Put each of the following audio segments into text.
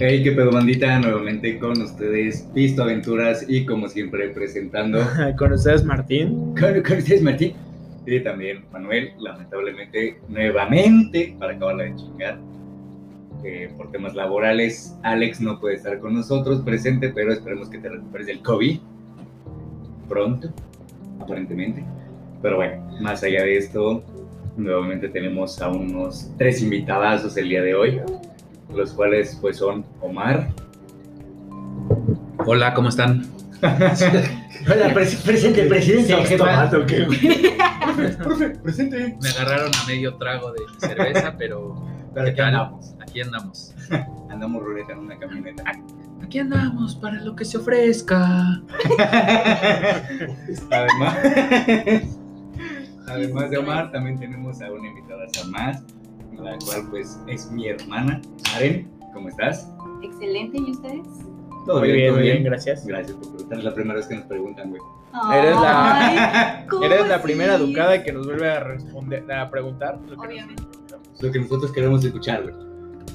Hey, qué pedo bandita, nuevamente con ustedes, Visto Aventuras y como siempre presentando con ustedes Martín. con, con ustedes Martín y también Manuel, lamentablemente nuevamente para acabarla de chingar eh, por temas laborales. Alex no puede estar con nosotros presente, pero esperemos que te recuperes del COVID pronto, aparentemente. Pero bueno, más allá de esto, nuevamente tenemos a unos tres invitadazos el día de hoy los cuales pues son Omar. Hola, ¿cómo están? Hola, pres presente, presidente. ¿Qué tomando, qué, Profe, presente. Me agarraron a medio trago de cerveza, pero, Pero aquí andamos. aquí andamos. Andamos ruleta en una camioneta. Aquí andamos para lo que se ofrezca. además, además de Omar, también tenemos a una invitada más, la cual pues es mi hermana, Aren. ¿Cómo estás? Excelente, ¿y ustedes? Todo Muy bien, todo muy bien, gracias. Gracias por preguntar. Es la primera vez que nos preguntan, güey. Eres la- Ay, ¿cómo Eres la primera sí? educada que nos vuelve a responder, a preguntar. lo que Obviamente. Es lo que nosotros queremos escuchar, güey.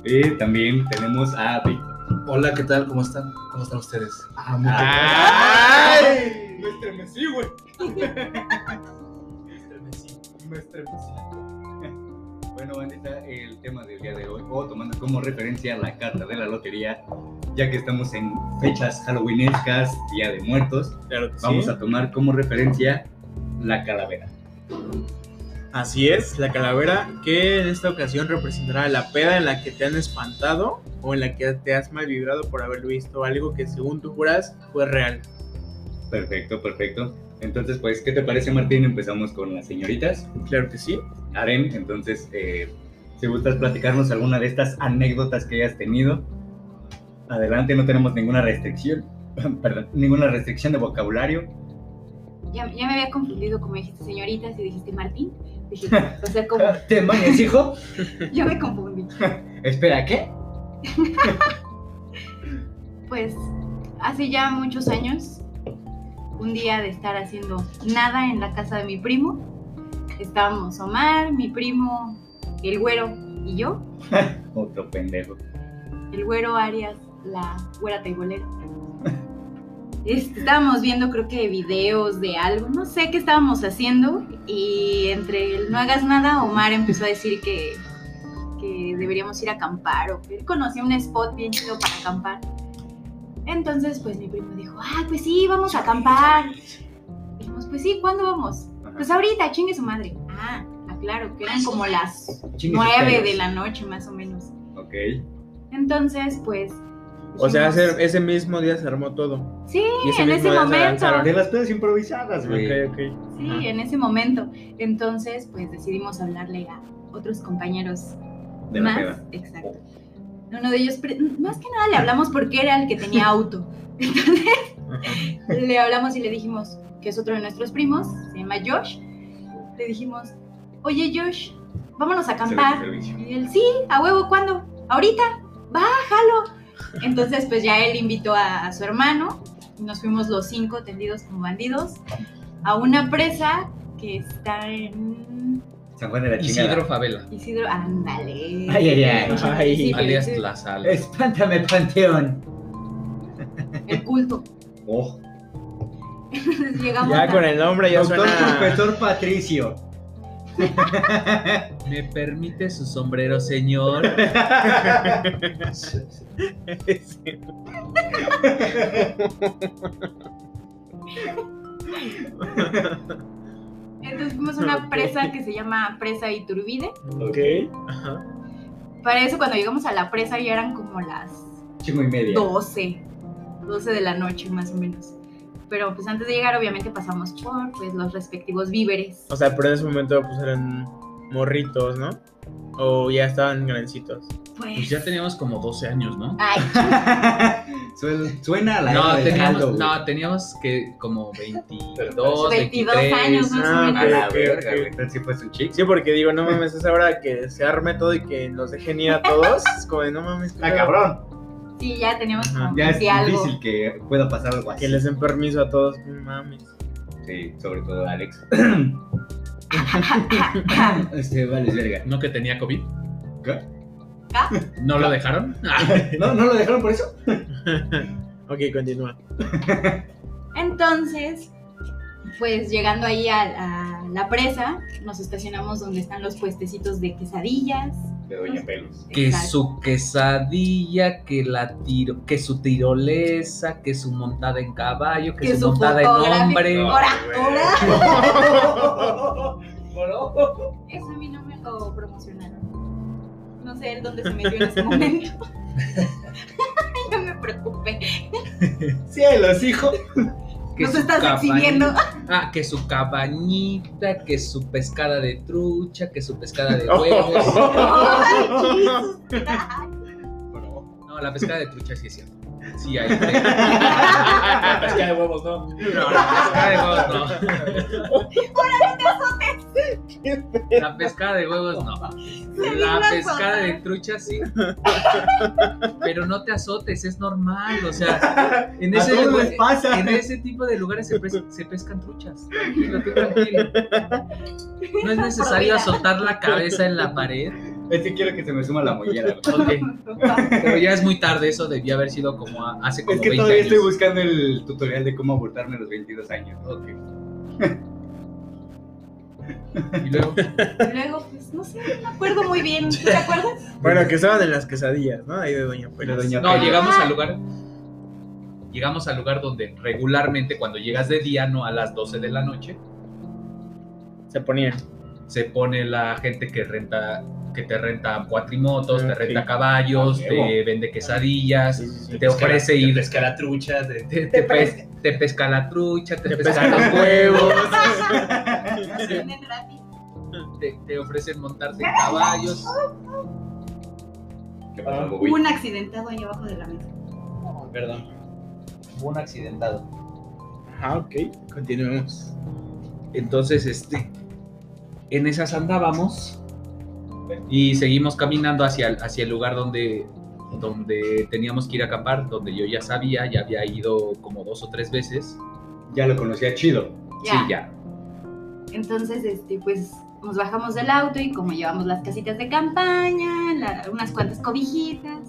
Y también tenemos a Víctor. Hola, ¿qué tal? ¿Cómo están? ¿Cómo están ustedes? Ah, muy ¡Ay! Me estremecí, güey. Me estremecí. Bueno, bandita, el tema del día de hoy, o tomando como referencia la carta de la lotería, ya que estamos en fechas halloweenescas, Día de Muertos, Claro que vamos sí. a tomar como referencia la calavera. Así es, la calavera que en esta ocasión representará la peda en la que te han espantado o en la que te has mal vibrado por haber visto algo que según tú juras fue real. Perfecto, perfecto. Entonces, pues, ¿qué te parece, Martín? Empezamos con las señoritas. Claro que sí. Aren, entonces, eh, si gustas platicarnos alguna de estas anécdotas que hayas tenido, adelante, no tenemos ninguna restricción, perdón, ninguna restricción de vocabulario. Ya, ya me había confundido como dijiste señoritas y dijiste Martín. Dije, o sea, como ¿Demonios, hijo? yo me confundí. Espera, ¿qué? Pues hace ya muchos años, un día de estar haciendo nada en la casa de mi primo, estábamos Omar, mi primo, el güero y yo. Otro pendejo. el güero Arias, la güera teibolera. Estábamos viendo creo que videos de algo, no sé qué estábamos haciendo y entre el no hagas nada, Omar empezó a decir que, que deberíamos ir a acampar o que él conocía un spot bien chido para acampar. Entonces pues mi primo dijo, ah, pues sí, vamos a acampar. Dijimos, pues sí, ¿cuándo vamos? Pues ahorita, chingue su madre. Ah, aclaro, que eran como las nueve de la noche más o menos. Ok. Entonces, pues. O sea, ese, ese mismo día se armó todo. Sí, y ese en mismo ese momento. De las pedas improvisadas, güey. Ok, ok. Sí, Ajá. en ese momento. Entonces, pues decidimos hablarle a otros compañeros De la más. peda. Exacto. Uno de ellos, más que nada le hablamos porque era el que tenía auto. Entonces, Ajá. le hablamos y le dijimos que es otro de nuestros primos, se llama Josh. Le dijimos, oye Josh, vámonos a acampar. Y él, sí, a huevo, ¿cuándo? Ahorita, va, jalo. Entonces, pues ya él invitó a, a su hermano y nos fuimos los cinco tendidos como bandidos a una presa que está en San Juan de la chingada. Isidro Favela, Isidro, ándale. Ay, ay, ay. Ay. Sí, alias sí, La Sal. Espántame, panteón. El culto. Oh. Entonces llegamos Ya a- con el nombre ya Doctor suena. profesor Patricio. ¿Me permite su sombrero, señor? Entonces fuimos a una presa que se llama Presa Iturbide. ok. Ajá. Para eso, cuando llegamos a la presa, ya eran como las Chingo y media. 12, 12 de la noche más o menos. Pero pues antes de llegar obviamente pasamos por pues los respectivos víveres. O sea, pero en ese momento pues eran morritos, ¿no? O ya estaban grandecitos. Pues, Pues ya teníamos como 12 años, ¿no? ay, Suena- Suena a la No, teníamos, no, teníamos que como 22, 22 23. años, ¿no? Ah, A la verga, güey. Sí porque digo, no mames, es ahora que se arme todo y que nos dejen ir a todos. Es como de, no mames, Ah, cabrón. Sí, ya teníamos Ajá. como Ya es 20 algo. difícil que pueda pasar algo así. Que les den permiso a todos, mames. este, sobre todo Alex. este, vale, verga. ¿No que tenía COVID? ¿Qué? ¿No lo dejaron? ¿No, ¿No lo dejaron por eso? ok, continúa. Entonces, pues llegando ahí a, a la presa, nos estacionamos donde están los puestecitos de quesadillas. De Doña Pelos. que Exacto. su quesadilla, que la tiro, que su tirolesa, que su montada en caballo, que, Que su, su montada en hombre. No. ¿Hora? Eso a mí no me lo promocionaron. No sé en dónde se metió en ese momento. no me preocupé. Cielos, hijo. Que Nos su estás exhibiendo. Ah, que su cabañita, que su pescada de trucha, que su pescada de Oh. huevos. No, la pescada de trucha sí es cierto. Sí hay. La pesca de huevos, no. No, la pescada de huevos no. La pescada de huevos no. La pescada de trucha sí. Pero no te azotes, es normal. O sea, en ese, lugar- pasa. en ese tipo de lugares se, pes- se pescan truchas. Tranquilo. No es necesario azotar la cabeza en la pared. Es que quiero que se me suma la mollera. güey. Ok, pero ya es muy tarde. Eso debía haber sido como hace como Es que 20 todavía años. estoy buscando el tutorial de cómo abortarme a los 22 años. Ok. Y luego, Luego, pues no sé, no me acuerdo muy bien. ¿Tú te acuerdas? Bueno, que estaban en las quesadillas, ¿no? Ahí de Doña. De Doña no, llegamos al lugar. Llegamos al lugar donde regularmente cuando llegas de día, no a las 12 de la noche, Se ponían. se pone la gente que renta que te renta cuatrimotos, te Ok. renta caballos, Ah, te vende quesadillas, Sí, sí, sí. te ofrece ir, pesca la trucha, te, te pes- te pesca la trucha, te, Te pesca los huevos, te, te ofrecen montarte en caballos. Un accidentado ahí abajo de la mesa. Perdón. Un accidentado. Ajá, ok. Continuemos. Entonces, este, en esas andábamos y seguimos caminando hacia, el- hacia el lugar donde, donde teníamos que ir a acampar, donde yo ya sabía, ya había ido como dos o tres veces. Ya lo conocía chido. Ya. Sí, ya. Entonces, este, pues nos bajamos del auto y como llevamos las casitas de campaña, la- unas cuantas cobijitas,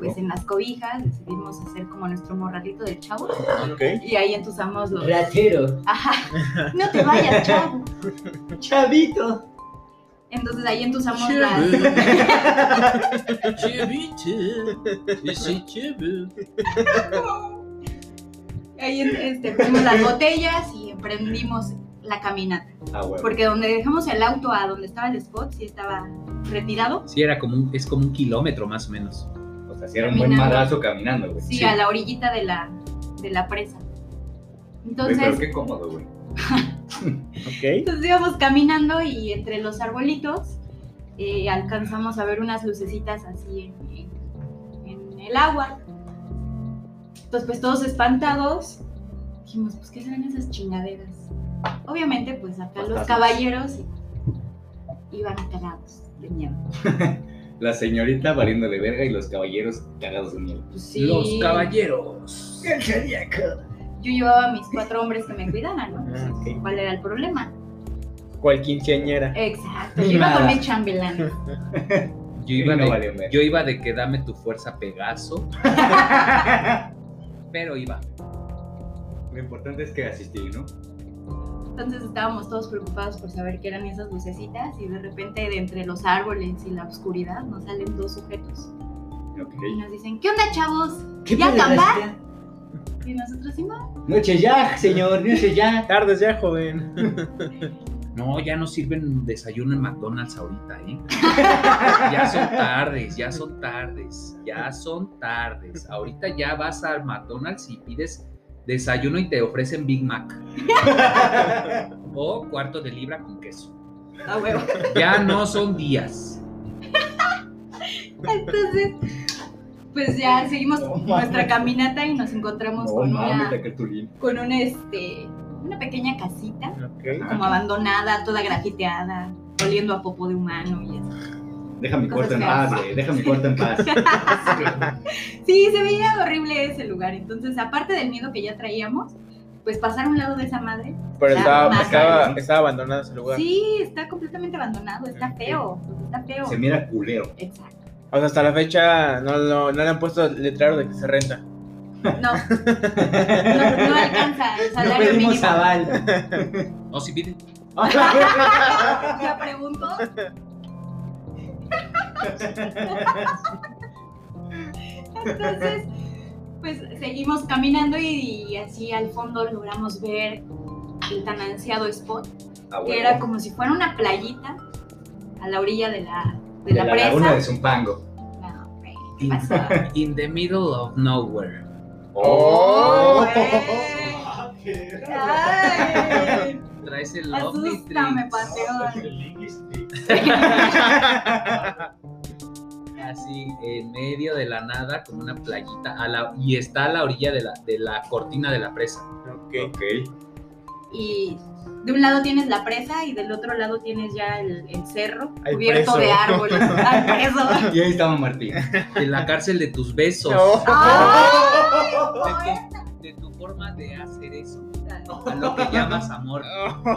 pues en las cobijas decidimos hacer como nuestro morralito del chavo Ok. y ahí entusamos los... Ratero. Ajá, no te vayas, chavo. Chavito. Entonces ahí entusamos las... Ahí este, pusimos las botellas y emprendimos la caminata. A huevo. Porque donde dejamos el auto a donde estaba el spot, sí estaba retirado. Sí, era como un, es como un kilómetro más o menos. O sea, si era un buen Caminando. madrazo caminando, güey. Sí, Sí. a la orillita de la, de la presa. Entonces, pero qué cómodo, güey. Entonces íbamos caminando y entre los arbolitos eh, alcanzamos a ver unas lucecitas así en, en- en el agua. Entonces, pues todos espantados, dijimos, pues, ¿qué serán esas chingaderas? Obviamente, pues acá los caballeros iban cagados de miedo. La señorita valiéndole verga y los caballeros cagados de miedo. Pues, sí, Los caballeros. El zodiaco. Yo llevaba a mis cuatro hombres que me cuidaran, ¿no? Ah, ok. ¿Cuál era el problema? Cual quinceañera. Exacto, yo iba con Nada. mis chambelanes. Yo iba, no de, verga. yo iba de que dame tu fuerza Pegaso, pero iba. Lo importante es que asistí, ¿no? Entonces estábamos todos preocupados por saber qué eran esas lucecitas y de repente de entre los árboles y la oscuridad nos salen dos sujetos Ok. y nos dicen, ¿qué onda chavos? ¿Qué ¿Ya bestia? Y nosotros sí, no. Noche ya, señor, noche ya. Tardes ya, joven. No, ya no sirven desayuno en McDonald's ahorita, ¿eh? Ya son tardes, ya son tardes, ya son tardes. Ahorita ya vas al McDonald's y pides desayuno y te ofrecen Big Mac o cuarto de libra con queso. A huevo. Ya no son días. Entonces, pues ya seguimos No nuestra caminata y nos encontramos No con mames, una, con una, este, una pequeña casita Ok. como abandonada, toda grafiteada, oliendo a popo de humano y eso. Deja mi cuarto en paz, güey. Deja mi cuarto en paz. Sí, se veía horrible ese lugar. Entonces, aparte del miedo que ya traíamos, pues pasar a un lado de esa madre. Pero estaba, estaba abandonado ese lugar. Sí, está completamente abandonado, está feo, está feo. Se mira culero. Exacto. O sea, hasta la fecha no, no, no le han puesto letrero de que se renta. No, no, no alcanza el No salario pedimos mínimo. aval. No, si pide. Ya pregunto. Entonces, pues seguimos caminando y, y así al fondo logramos ver el tan ansiado spot, Ah, que era como si fuera una playita a la orilla de la, de de la, la presa. laguna de Zumpango. No, güey, ¿qué pasó? In the middle of nowhere. Oh. güey. Ay, Traes el asústame. Panteón. Así, en medio de la nada, como una playita. A la, y está a la orilla de la, de la cortina de la presa. Ok. Ok. y de un lado tienes la presa y del otro lado tienes ya el, el cerro Al cubierto preso. de árboles. Al preso. Y ahí estaba Martín. En la cárcel de tus besos. No. ¡Ay! De, tu, de tu forma de hacer eso. A lo que llamas amor.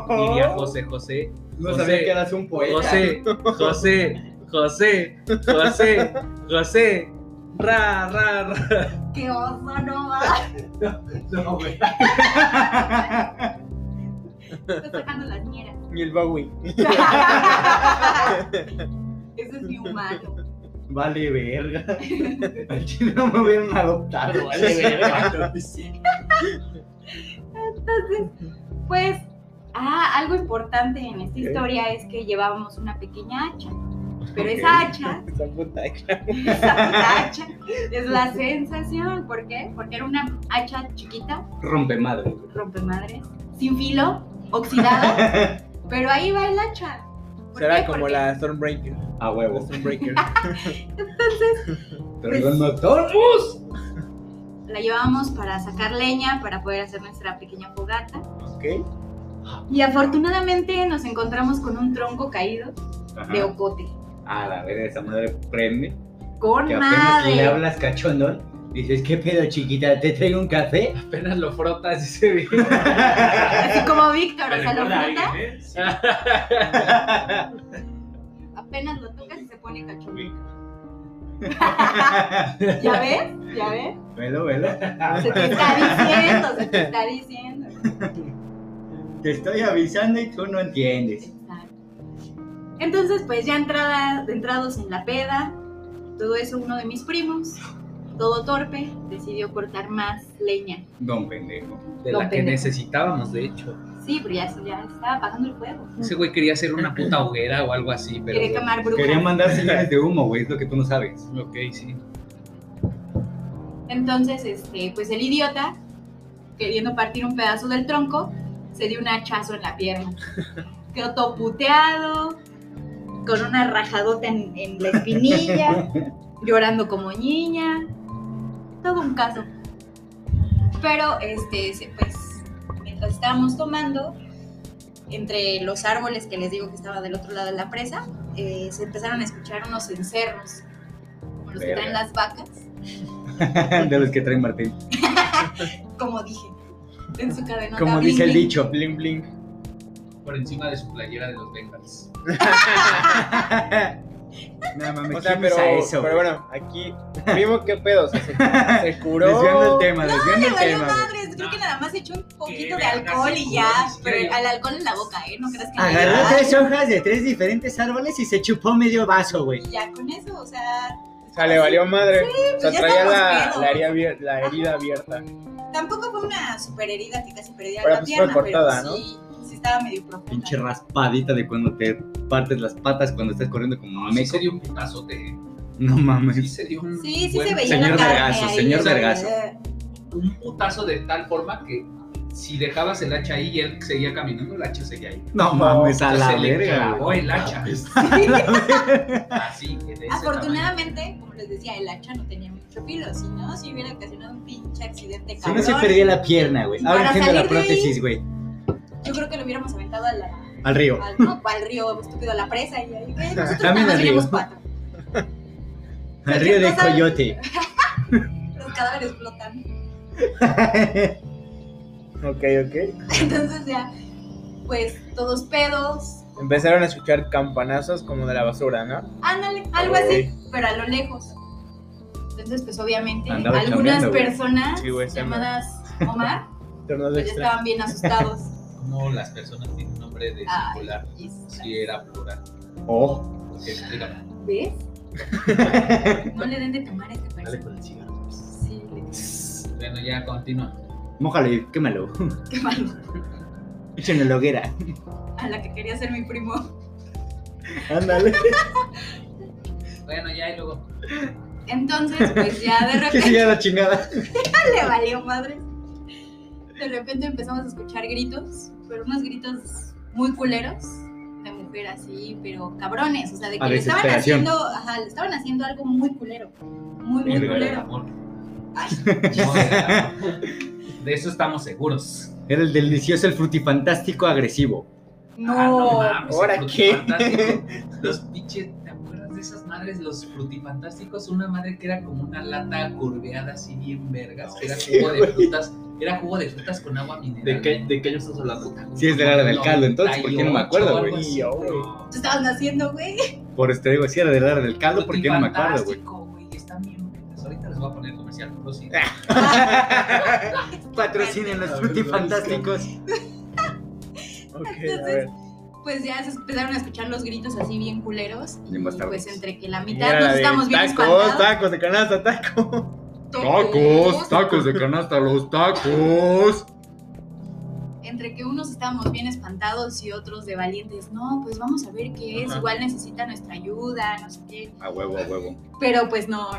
Diría José José. No José, sabía que eras un poeta. José, José, José, José, José. Ra, ra, ra. ¡Qué oso, no va! No, güey. Está sacando las ñeras. Y el Bowie. Ese es mi humano. Vale, verga. Al chile no me hubieran adoptado, vale, verga. Entonces, pues, ah, algo importante en esta historia es que llevábamos una pequeña hacha. Pero esa hacha, Esa puta esa puta hacha, es la sensación. ¿Por qué? Porque era una hacha chiquita, Rompe madre. rompemadres, sin filo, oxidada, pero ahí va el hacha. ¿Por Será qué? como la Stormbreaker. A La huevo. Stormbreaker. Pero con motorus. la llevábamos para sacar leña, para poder hacer nuestra pequeña fogata. ok. Y afortunadamente nos encontramos con un tronco caído de ocote. A la verga, esa madre prende. Con Que madre. le hablas cachondón. Dices, ¿qué pedo, chiquita? ¿Te traigo un café? Apenas lo frotas y se ve. Así como Víctor, o sea, lo frota, alguien, ¿eh? apenas lo tocas y se pone cachondo. ¿Ya ves? ¿Ya ves? Velo, velo. Se te está diciendo, se te está diciendo. Te estoy avisando y tú no entiendes. Exacto. Entonces, pues ya entrada, entrados en la peda, todo eso, uno de mis primos, todo torpe, decidió cortar más leña. Don pendejo. De Don la que necesitábamos, de hecho. Sí, pero ya, ya estaba apagando el fuego. Ese güey quería hacer una puta hoguera o algo así, pero. Quería quemar brujas. Quería mandar señales de humo, güey, es lo que tú no sabes. Ok, sí. Entonces, este, pues el idiota, queriendo partir un pedazo del tronco, se dio un hachazo en la pierna. Quedó todo puteado, con una rajadota en, en la espinilla, llorando como niña. Todo un caso. Pero, este, se- pues, mientras estábamos tomando, entre los árboles que les digo que estaba del otro lado de la presa, eh, se empezaron a escuchar unos encerros, como los que traen las vacas. de los que trae Martín. como dije, en su cadena. Como dice el dicho. Bling bling. Por encima de su playera de los Bengals. No mames, O sea, ¿quién pero, eso, pero bueno, aquí, primo, ¿qué pedo? O sea, se, se curó. Desviando el tema, desviando Le el valió tema. madres, creo que nada más echó un poquito de alcohol y ya, pero al alcohol en la boca, ¿eh? No creas que no Agarró tres hojas de tres diferentes árboles y se chupó medio vaso, güey. ya con eso, o sea, O sea, le valió madre. o sea, pues traía la, la, herida, la herida abierta. tampoco fue una super herida que casi perdía Pero la pues fue pierna, cortada, pero sí, sí estaba medio profunda. Pinche raspadita de cuando te partes las patas cuando estás corriendo como Sí meco. se dio un putazote. No Sí mames. se dio un. Sí, sí buen- se veía Señor Vergazo, señor Vergazo. eh, Un putazo de tal forma que si dejabas el hacha ahí y él seguía caminando, el hacha seguía ahí. No mames, a la se le verga. clavó el hacha. Así que de ese Afortunadamente, como les decía, el hacha no tenía mucho filo, si no, si hubiera ocasionado un pinche accidente Si cabrón. no se perdía la pierna, güey. Ahora entiendo la prótesis, güey. Yo creo que lo hubiéramos aventado a la, Al río. al, no, al río estúpido, a la presa y ahí, güey, nosotros También al río. Al río de cosa- Coyote. Los cadáveres flotan. Ok, ok. Entonces ya, pues todos pedos. Empezaron a escuchar campanazos como de la basura, ¿no? Ándale, algo así, pero a lo lejos. Entonces, pues obviamente, Andaba algunas personas Sí, güey, se llamadas Omar, pues extra. estaban bien asustados. Como las personas tienen nombre de singular. Si era plural. Oh, Porque explícame. ¿Ves? No le den de tomar a este Dale país. con el cigarro. Sí, le- Bueno, ya continúa. mójale, quémalo. qué malo. Échenle la hoguera. A la que quería ser mi primo. Ándale. Bueno, ya y luego. Entonces, pues ya de Que repente siga la chingada. le valió madre. De repente empezamos a escuchar gritos, pero unos gritos muy culeros de mujer así, pero cabrones, o sea, de que A le estaban haciendo, ajá, le estaban haciendo algo muy culero, muy muy Del culero. amor. Ay, No, del amor. De eso estamos seguros. Era el delicioso, el frutifantástico agresivo. no, Ah, no mames, ¿ahora qué? Los pinches, ¿te acuerdas de esas madres? Los frutifantásticos, una madre que era como una lata curveada así bien vergas, que era Sí, jugo de güey. frutas, era jugo de frutas con agua mineral. ¿De qué, ¿De qué año estás hablando? Sí, es de la del caldo, entonces, ¿por qué no me acuerdo, güey? 98, Yo, algo güey. así, tú estabas naciendo, güey. Por este digo, si era de la del caldo, ¿por qué no me acuerdo, güey? Están bien buenas. Ahorita les voy a poner comercial. pero sí. Patrocinen los frutifantásticos. Ok, a Entonces. Pues ya se empezaron a escuchar los gritos así bien culeros y pues entre que la mitad nos estamos bien tacos, tacos de canasta, tacos. Tacos, tacos de canasta, los tacos. entre que unos estábamos bien espantados y otros de valientes, no, pues vamos a ver qué es, Ajá. igual necesita nuestra ayuda, no sé qué. A huevo, a huevo. Pero pues no,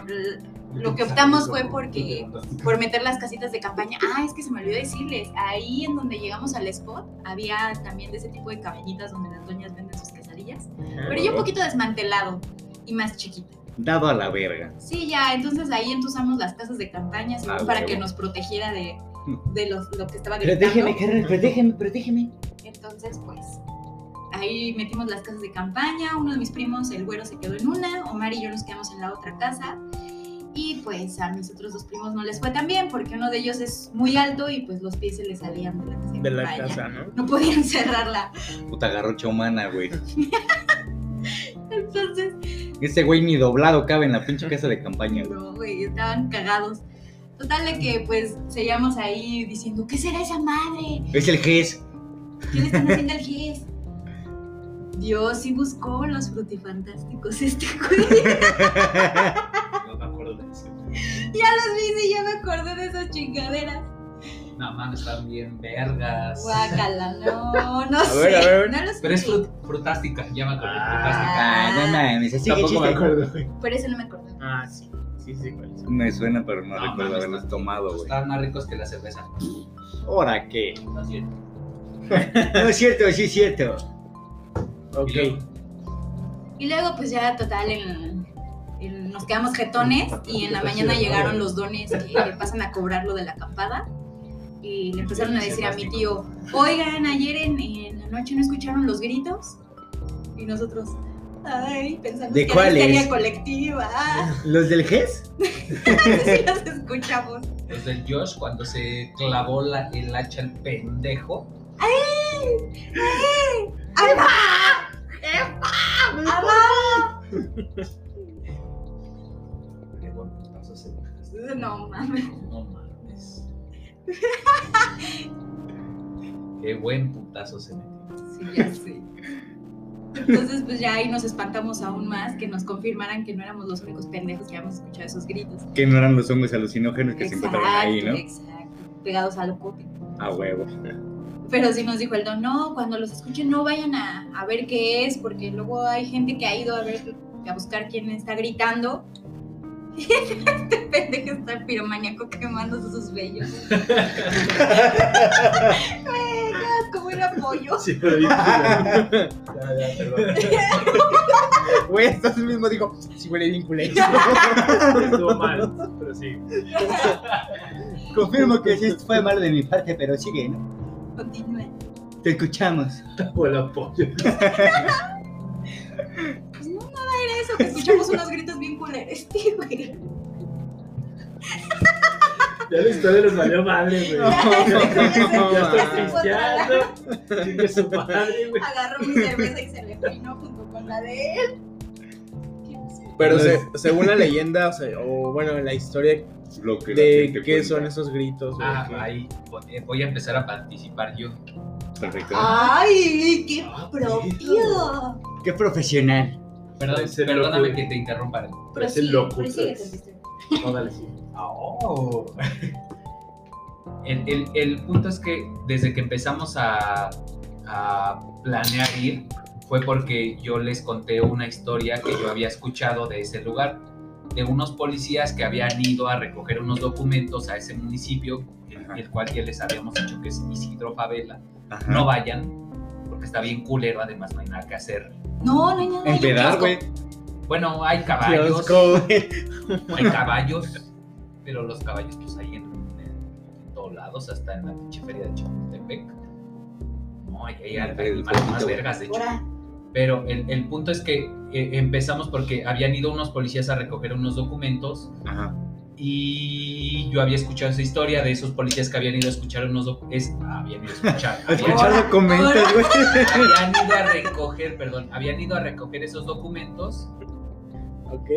lo que optamos fue porque, por meter las casitas de campaña. Ah, es que se me olvidó decirles, ahí en donde llegamos al spot, había también de ese tipo de cabañitas donde las doñas venden sus quesadillas, pero ya un poquito desmantelado y más chiquito. Dado a la verga. Sí, ya, entonces ahí entusamos las casas de campaña Ah, para huevo. que nos protegiera de, de los, lo que estaba Protégeme, gritando. carnal, protégeme, protégeme. Entonces, pues, ahí metimos las casas de campaña. Uno de mis primos, el güero, se quedó en una. Omar y yo nos quedamos en la otra casa. Y pues a mis otros dos primos no les fue tan bien porque uno de ellos es muy alto y pues los pies se le salían de la casa de, De la campaña. casa, ¿no? No podían cerrarla. Puta garrocha humana, güey. Ese güey ni doblado cabe en la pinche casa de campaña, güey. no, güey, estaban cagados. Total de que pues seguíamos ahí diciendo, ¿qué será esa madre? Es el GES. ¿Qué le están haciendo al GES? Dios sí buscó los frutifantásticos este güey. No me acuerdo de eso. Ya los vi y ya me acordé de esas chingaderas. No mames, están bien vergas. Guácala, no, no A sé. ver, a ver. No los Pero es frut- frutástica, ya me acordé. Ah. Ah, no mames, así Tampoco me acuerdo, güey. Por eso no me acordé. Ah, sí. Sí, sí, cuál es. Me suena, pero no, No, recuerdo mames, haberlos tomado, güey. Están más ricos que la cerveza. ¿Ahora qué? No es cierto. No es cierto, sí es cierto. Ok. Y luego, Y luego, pues ya, total, en- en- nos quedamos jetones y en la mañana llegaron los dones que pasan a cobrar lo de la acampada. Y le empezaron a decir a mi tío, oigan, ayer en, en la noche no escucharon los gritos. Y nosotros, ay, pensando ¿De que cuáles? era histeria colectiva. ¿Los del GES? sí los escuchamos. Los del Josh, cuando se clavó la- el hacha al pendejo. Qué buen putazo se me- No mames. No mames. Qué buen putazo se metió. Sí, ya sé. Entonces, pues ya ahí nos espantamos aún más que nos confirmaran que no éramos los únicos pendejos que habíamos escuchado esos gritos. Que no eran los hongos alucinógenos que se encontraban ahí, ¿no? Exacto, pegados al cote. A huevo. Pero sí nos dijo el don, no, cuando los escuchen no vayan a, a ver qué es, porque luego hay gente que ha ido a ver, a buscar quién está gritando. Este pendejo está el piromaníaco quemando sus vellos. Güey, qué asco, huele a pollo. Sí, pero bien. Ya, ya, perdón. Güey, estás mismo dijo, sí huele bien culero. Estuvo mal, pero sí. Confirmo que sí fue mal de mi parte, pero sigue, ¿no? Continúe. Te escuchamos. Huele a pollo. Eso, que escuchamos unos gritos bien culeros, sí, güey. Ya la historia les valió madre, güey. Ya estoy pisteando. Chingue su madre, güey. Agarró mi cerveza y se le peinó junto con la de él. Pero No se- según la leyenda, o, sea, o bueno, la historia Lo que la de qué cuenta. son esos gritos. o Ah, ahí voy- voy a empezar a participar yo. Perfecto. ¡Ay, qué propio! Qué profesional. Perdón, perdóname loco. que te interrumpa. Parece Prosigue, loco. No, dale, sí. Oh. El, el- el punto es que desde que empezamos a, a planear ir fue porque yo les conté una historia que yo había escuchado de ese lugar, de unos policías que habían ido a recoger unos documentos a ese municipio, el, Ajá. el cual ya les habíamos dicho que es Isidro Favela. Ajá. No vayan, porque está bien culero, además no hay nada que hacer. No, no hay nada. Empedar, kiosco. güey. Bueno, hay caballos. Kiosco. Hay caballos, pero los caballos pues hay en, en- en todos lados, hasta en la pinche feria de Chapultepec. No, hay, hay animales más vergas, de hecho. Pero el, el punto es que eh, empezamos porque habían ido unos policías a recoger unos documentos Ajá. Y yo había escuchado esa historia de esos policías que habían ido a escuchar unos documentos. Habían ido a escuchar. habían- documentos, güey. habían ido a recoger, perdón, habían ido a recoger esos documentos Ok.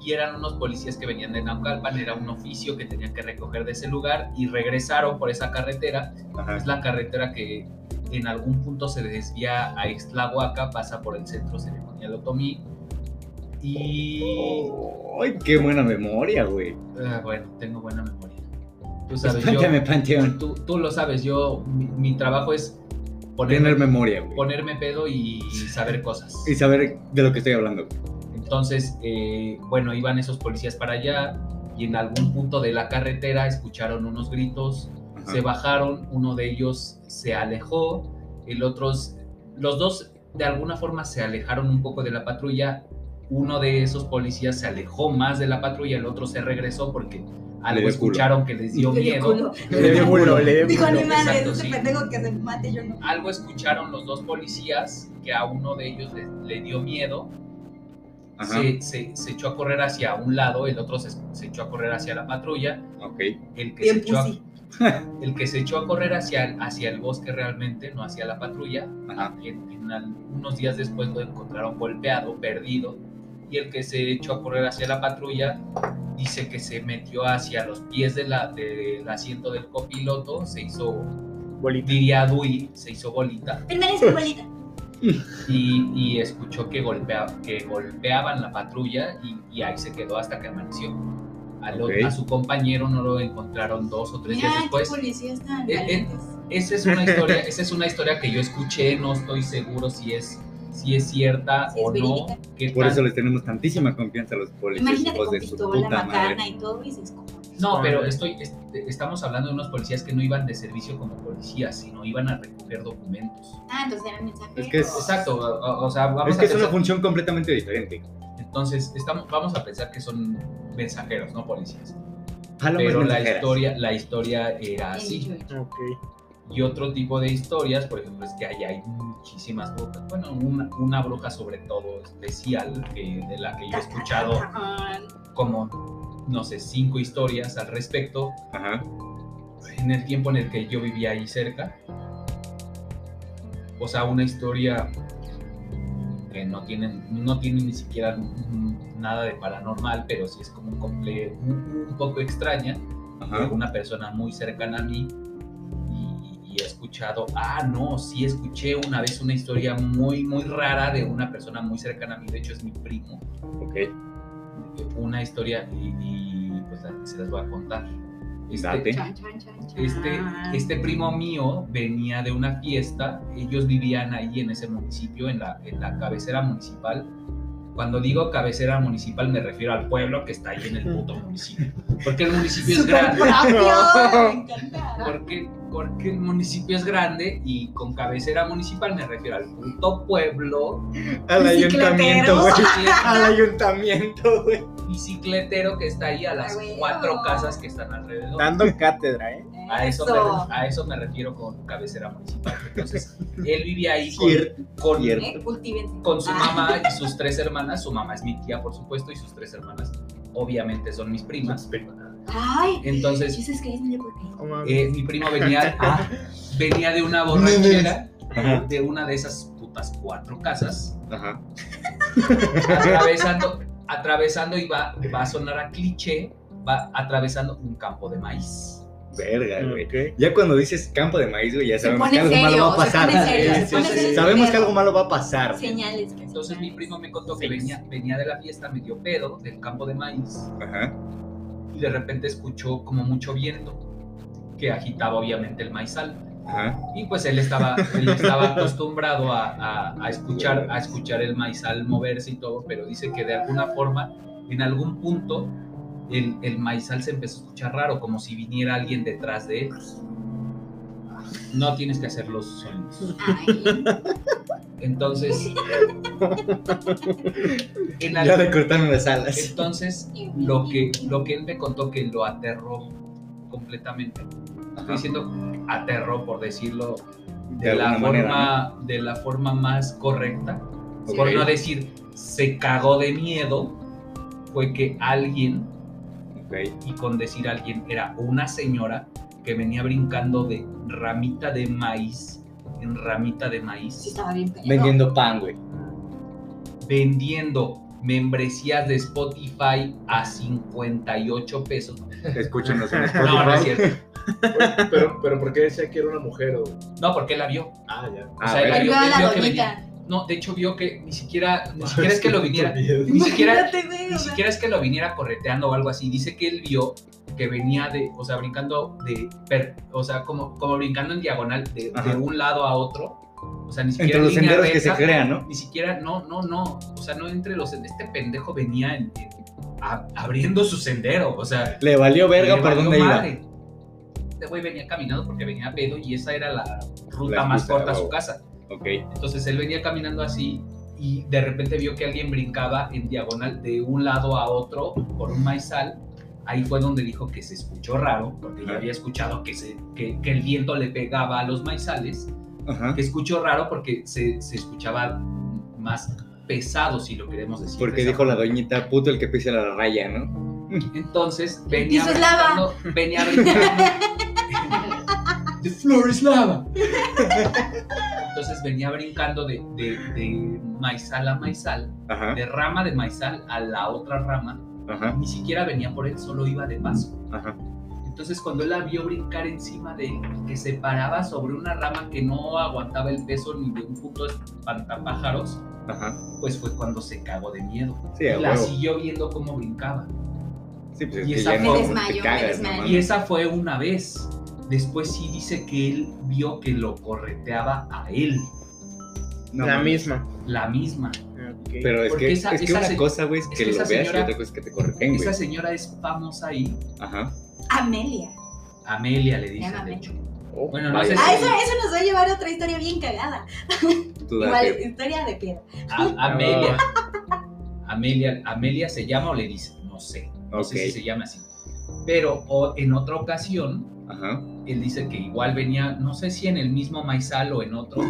y eran unos policías que venían de Naucalpan, era un oficio que tenían que recoger de ese lugar y regresaron por esa carretera. Ajá. Es la carretera que en algún punto se desvía a Ixtlahuaca, pasa por el centro ceremonial Otomí. Y Ay, qué buena memoria, güey. ah, bueno, tengo buena memoria. Tú sabes, Espántame, yo, Panteón. tú, tú lo sabes, yo, mi, mi trabajo es ponerme, Tener memoria, güey. ponerme pedo y saber cosas. Y saber de lo que estoy hablando. Entonces, eh, bueno, iban esos policías para allá y en algún punto de la carretera escucharon unos gritos, Ajá. se bajaron, uno de ellos se alejó, el otro, los dos de alguna forma se alejaron un poco de la patrulla, uno de esos policías se alejó más de la patrulla, el otro se regresó porque algo escucharon que les dio le dio miedo. culo. Le dio culo, le dio Dijo, ni madre, Exacto, ese sí. pendejo que se mate, yo no. Algo escucharon los dos policías que a uno de ellos le, le dio miedo Ajá. se, se- se echó a correr hacia un lado, el otro se, se echó a correr hacia la patrulla, Ok. el que, se Bien echó a, el que se echó a correr hacia, el- hacia el bosque realmente, no hacia la patrulla, Ajá. en, en al- unos días después lo encontraron golpeado, perdido, y el que se echó a correr hacia la patrulla dice que se metió hacia los pies de del asiento del copiloto, se hizo, Bolita. diría Dewey, se hizo bolita, Permanece, abuelita. y, y escuchó que, golpea, que golpeaban la patrulla y, y ahí se quedó hasta que amaneció. Al o- Ok. A su compañero no lo encontraron dos o tres Mira, días qué después. policías tan Eh, eh. Esa es una historia, esa es una historia que yo escuché, no estoy seguro si es, si es cierta Si es o no. Por tan- eso les tenemos tantísima confianza a los policías, Imagínate con de su pistola, puta madre. y todo, y se. No, pero estoy, est- estamos hablando de unos policías que no iban de servicio como policías, sino iban a recoger documentos. Ah, entonces eran mensajeros. Es que es- Exacto, o, o sea, vamos Es a que es una función completamente diferente. entonces estamos, vamos a pensar que son mensajeros, no policías. Pero la historia, la historia era así. Enjoy. Y otro tipo de historias, por ejemplo, es que allá hay muchísimas brujas. Bueno, una, una bruja sobre todo especial, que- de la que yo he escuchado como, no sé, cinco historias al respecto. Ajá. En el tiempo en el que yo vivía ahí cerca. O sea, una historia que no tiene, no tiene ni siquiera nada de paranormal, pero sí es como un, comple- un, un poco extraña de Ajá. una persona muy cercana a mí he escuchado, ah, no, sí escuché una vez una historia muy, muy rara de una persona muy cercana a mí, de hecho es mi primo, Ok. una historia y, y, pues se las voy a contar. Este, Date. Chan, chan, chan, chan. este, este primo mío venía de una fiesta, ellos vivían ahí en ese municipio, en la, en la cabecera municipal. Cuando digo cabecera municipal me refiero al pueblo que está ahí en el puto municipio. Porque el municipio es grande. propio, me encanta. Porque, porque el municipio es grande y con cabecera municipal me refiero al puto pueblo Al ayuntamiento, güey. Al ayuntamiento, güey. bicicletero que está ahí a las Ah, cuatro casas que están alrededor. Dando cátedra, ¿eh? A eso, Eso. Me, a eso me refiero con cabecera municipal. Entonces, él vivía ahí con, Cierto, con. Eh, con su Ah. mamá y sus tres hermanas. Su mamá es mi tía, por supuesto, y sus tres hermanas obviamente son mis primas. Ay, Entonces, Jesus Christ, no eh, mi primo venía, ah, venía de una borrachera, Ajá. de una de esas putas cuatro casas, Ajá. atravesando, atravesando y va, va a sonar a cliché, va atravesando un campo de maíz. Verga, güey. Ya cuando dices campo de maíz, güey, ya sabemos que algo malo va a pasar. serio. Sabemos que algo malo va a pasar. Señales. que Entonces mi primo me contó que venía, venía de la fiesta medio pedo del campo de maíz Ajá. Y de repente escuchó como mucho viento que agitaba obviamente el maizal. Ajá. Y pues él estaba, él estaba acostumbrado a, a- a escuchar, a escuchar el maizal moverse y todo, pero dice que de alguna forma, en algún punto, el, el maizal se empezó a escuchar raro, como si viniera alguien detrás de él. No tienes que hacer los sonidos. Ay, Entonces, en Ya le algún- cortaron las alas. entonces lo que, lo que él me contó que lo aterró completamente. Estoy diciendo aterró por decirlo de, De la forma manera, de la forma más correcta, por no decir se cagó de miedo, fue que alguien y con decir alguien era una señora que venía brincando de ramita de maíz en ramita de sí maíz estaba bien pedo. Vendiendo pan, güey. vendiendo membresías de Spotify a 58 pesos. Escúchenos en Spotify. No, no es cierto. Pero, pero ¿por qué decía que era una mujer o...? No, porque él la vio. Ah, ya. O Ah, sea, él la vio, él la vio que doñita. venía. No, de hecho vio que ni siquiera, ni siquiera es que lo viniera, ni siquiera, ni siquiera es que lo viniera correteando o algo así. Dice que él vio que venía de, o sea, brincando de, per- o sea, como, como brincando en diagonal de, un lado a otro. O sea, ni siquiera Entre en los línea senderos que se crean, ¿no? Ni siquiera, no, no, no. O sea, no entre los. Este pendejo venía en- en- a- abriendo su sendero. O sea, Le valió verga por dónde iba. Este güey venía caminando porque venía a pedo y esa era la ruta La más corta a su casa. Ok. Entonces él venía caminando así y de repente vio que alguien brincaba en diagonal de un lado a otro por un maizal. Ahí fue donde dijo que se escuchó raro, porque ya Ajá. había escuchado que, se, que, que el viento le pegaba a los maizales. Ajá. Que escuchó raro porque se, se escuchaba más pesado, si lo queremos decir. de Porque dijo la doñita, puto el que pisa la raya, ¿no? Entonces venía piso es lava. brincando, venía brincando. The floor is lava. Entonces venía brincando de, de, de maizal a maizal, Ajá. de rama de maizal a la otra rama. Ajá. Ni siquiera venía por él, solo iba de paso. Ajá. Entonces cuando él la vio brincar encima de él, que se paraba sobre una rama que no aguantaba el peso ni de un puto espantapájaros, Ajá. pues fue cuando se cagó de miedo. Sí, y la huevo. siguió viendo cómo brincaba. Sí, pues es Y que esa fue- desmayo, cagas. Y esa fue una vez. Después sí dice que él vio que lo correteaba a él, No la misma. la misma. Pero es Porque que, esa- es que esa una se- cosa, güey, es es que, lo veas y señora- otra cosa es que te correten, Esa señora es famosa ahí. Ajá. Amelia. Amelia le dicen, llama de hecho. Oh, Bueno, no sé Ah, si... eso, eso nos va a llevar a otra historia bien cagada. Igual, historia de piedra. A- Amelia. Amelia. Amelia se llama o le dice, no sé. No sé si se llama así. Pero o- en otra ocasión, Ajá. él dice que igual venía, no sé si en el mismo maizal o en otro,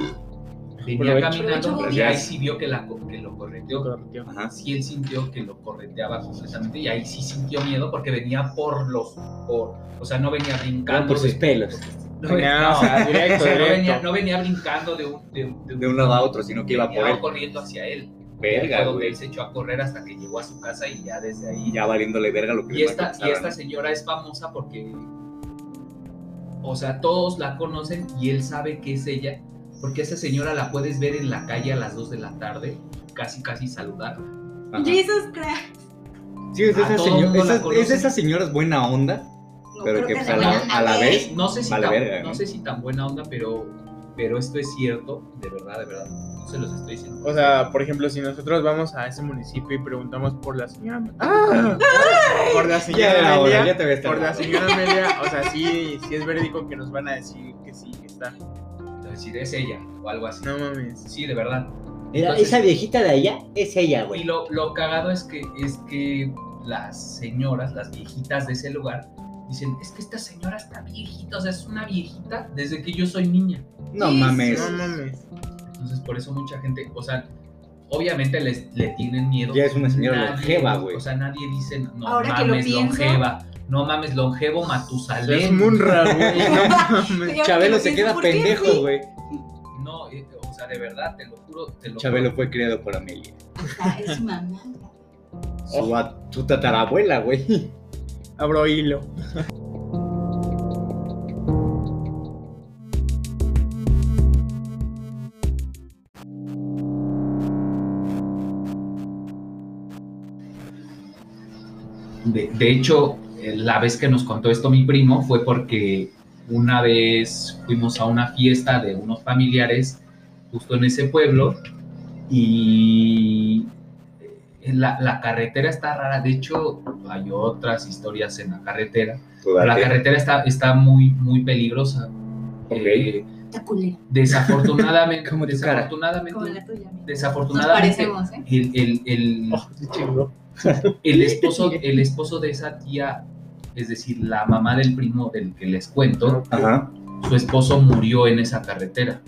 venía caminando y ahí sí vio que, la, que lo correteó. Correteó. Ajá. sí él sintió que lo correteaba completamente y ahí sí sintió miedo porque venía por los, por, o sea, no venía brincando. por sus de- pelos. No, No, venía- no venía, no venía brincando de un, de, un- De un lado a otro, sino que iba por él. corriendo hacia él. Verga, Fue donde él se echó a correr hasta que llegó a su casa y ya desde ahí. Ya valiéndole verga lo que Y le esta, y esta señora es famosa porque, o sea, todos la conocen y él sabe que es ella, porque esa señora la puedes ver en la calle a las 2 de la tarde, casi, casi saludarla. Ajá. Jesus Christ. Sí, es de esas señor- esas- es conocen. de esas señoras buena onda, No, Pero que, a la- a vez- No sé si, Vale tan, verga, no ¿no? sé si tan buena onda, pero, pero esto es cierto, de verdad, de verdad. No se los estoy diciendo. O sea, por ejemplo, si nosotros vamos a ese municipio y preguntamos por la señora. ¡Ah! Por la señora Amelia. ya te ves Por la señora Amelia, o sea, sí, sí es verídico que nos van a decir que sí, que está. Es decir, es ella o algo así. No mames. Sí, de verdad. Entonces- esa viejita de allá es ella, Y güey. lo, lo cagado es que, es que las señoras, las viejitas de ese lugar, dicen, es que esta señora está viejita, o sea, es una viejita desde que yo soy niña. No Sí, mames. No mames. Entonces, por eso mucha gente, o sea, obviamente les, le tienen miedo. Ya es una señora Nadie- longeva, güey. O sea, nadie dice, no Ahora que lo mames, longeva. No mames, longevo Es Matusalén. Munra, güey. No mames. Yo Chabelo se queda pienso, ¿por qué, pendejo, güey? No, eh, o sea, de verdad, te lo juro, te lo Chabelo juro. fue criado por Amelia. Ah, Es mamá. Su, a- su tatarabuela, güey. Abro hilo. De, de hecho, eh, la vez que nos contó esto mi primo fue porque una vez fuimos a una fiesta de unos familiares justo en ese pueblo y la, la carretera está rara. De hecho, hay otras historias en la carretera. La carretera está, está muy, muy peligrosa. Ok. Eh, desafortunadamente, Como desafortunadamente, Como la tuya. amigo. Nos desafortunadamente, parecemos, ¿eh? el, el, el, Oh, esposo, el esposo de esa tía, es decir, la mamá del primo del que les cuento, Ajá. su esposo murió en esa carretera.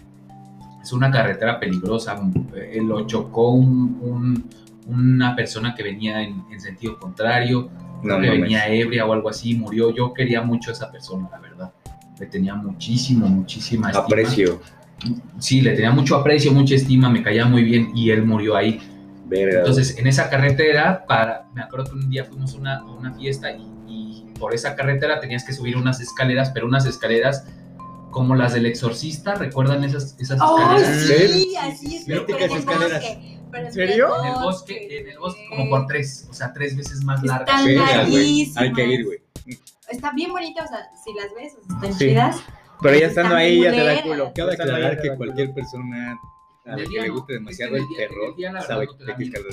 Es una carretera peligrosa. eh, lo chocó un- un- una persona que venía en, en sentido contrario, No que venía ebria o algo así, murió. Yo quería mucho a esa persona, la verdad. Le tenía muchísimo, muchísima estima. Aprecio. Sí, le tenía mucho aprecio, mucha estima, me caía muy bien y él murió ahí. Verga. Entonces, en esa carretera, para, me acuerdo que un día fuimos a una, fiesta y, y por esa carretera tenías que subir unas escaleras, pero unas escaleras como las del exorcista, ¿recuerdan esas, esas ¡Oh, escaleras? sí! Así es. Míticas escaleras. bosque, pero ¿En serio? En el bosque, en el bosque como por tres, o sea, tres veces más Están largas. Verga, güey. larguísimas. Hay que ir, güey. Está bien bonita, o sea, si las ves, o sea, están Sí. chidas. Pero ya estando Están ahí ya te da culo. Cabe aclarar que cualquier persona a la que le guste demasiado de el terror sabe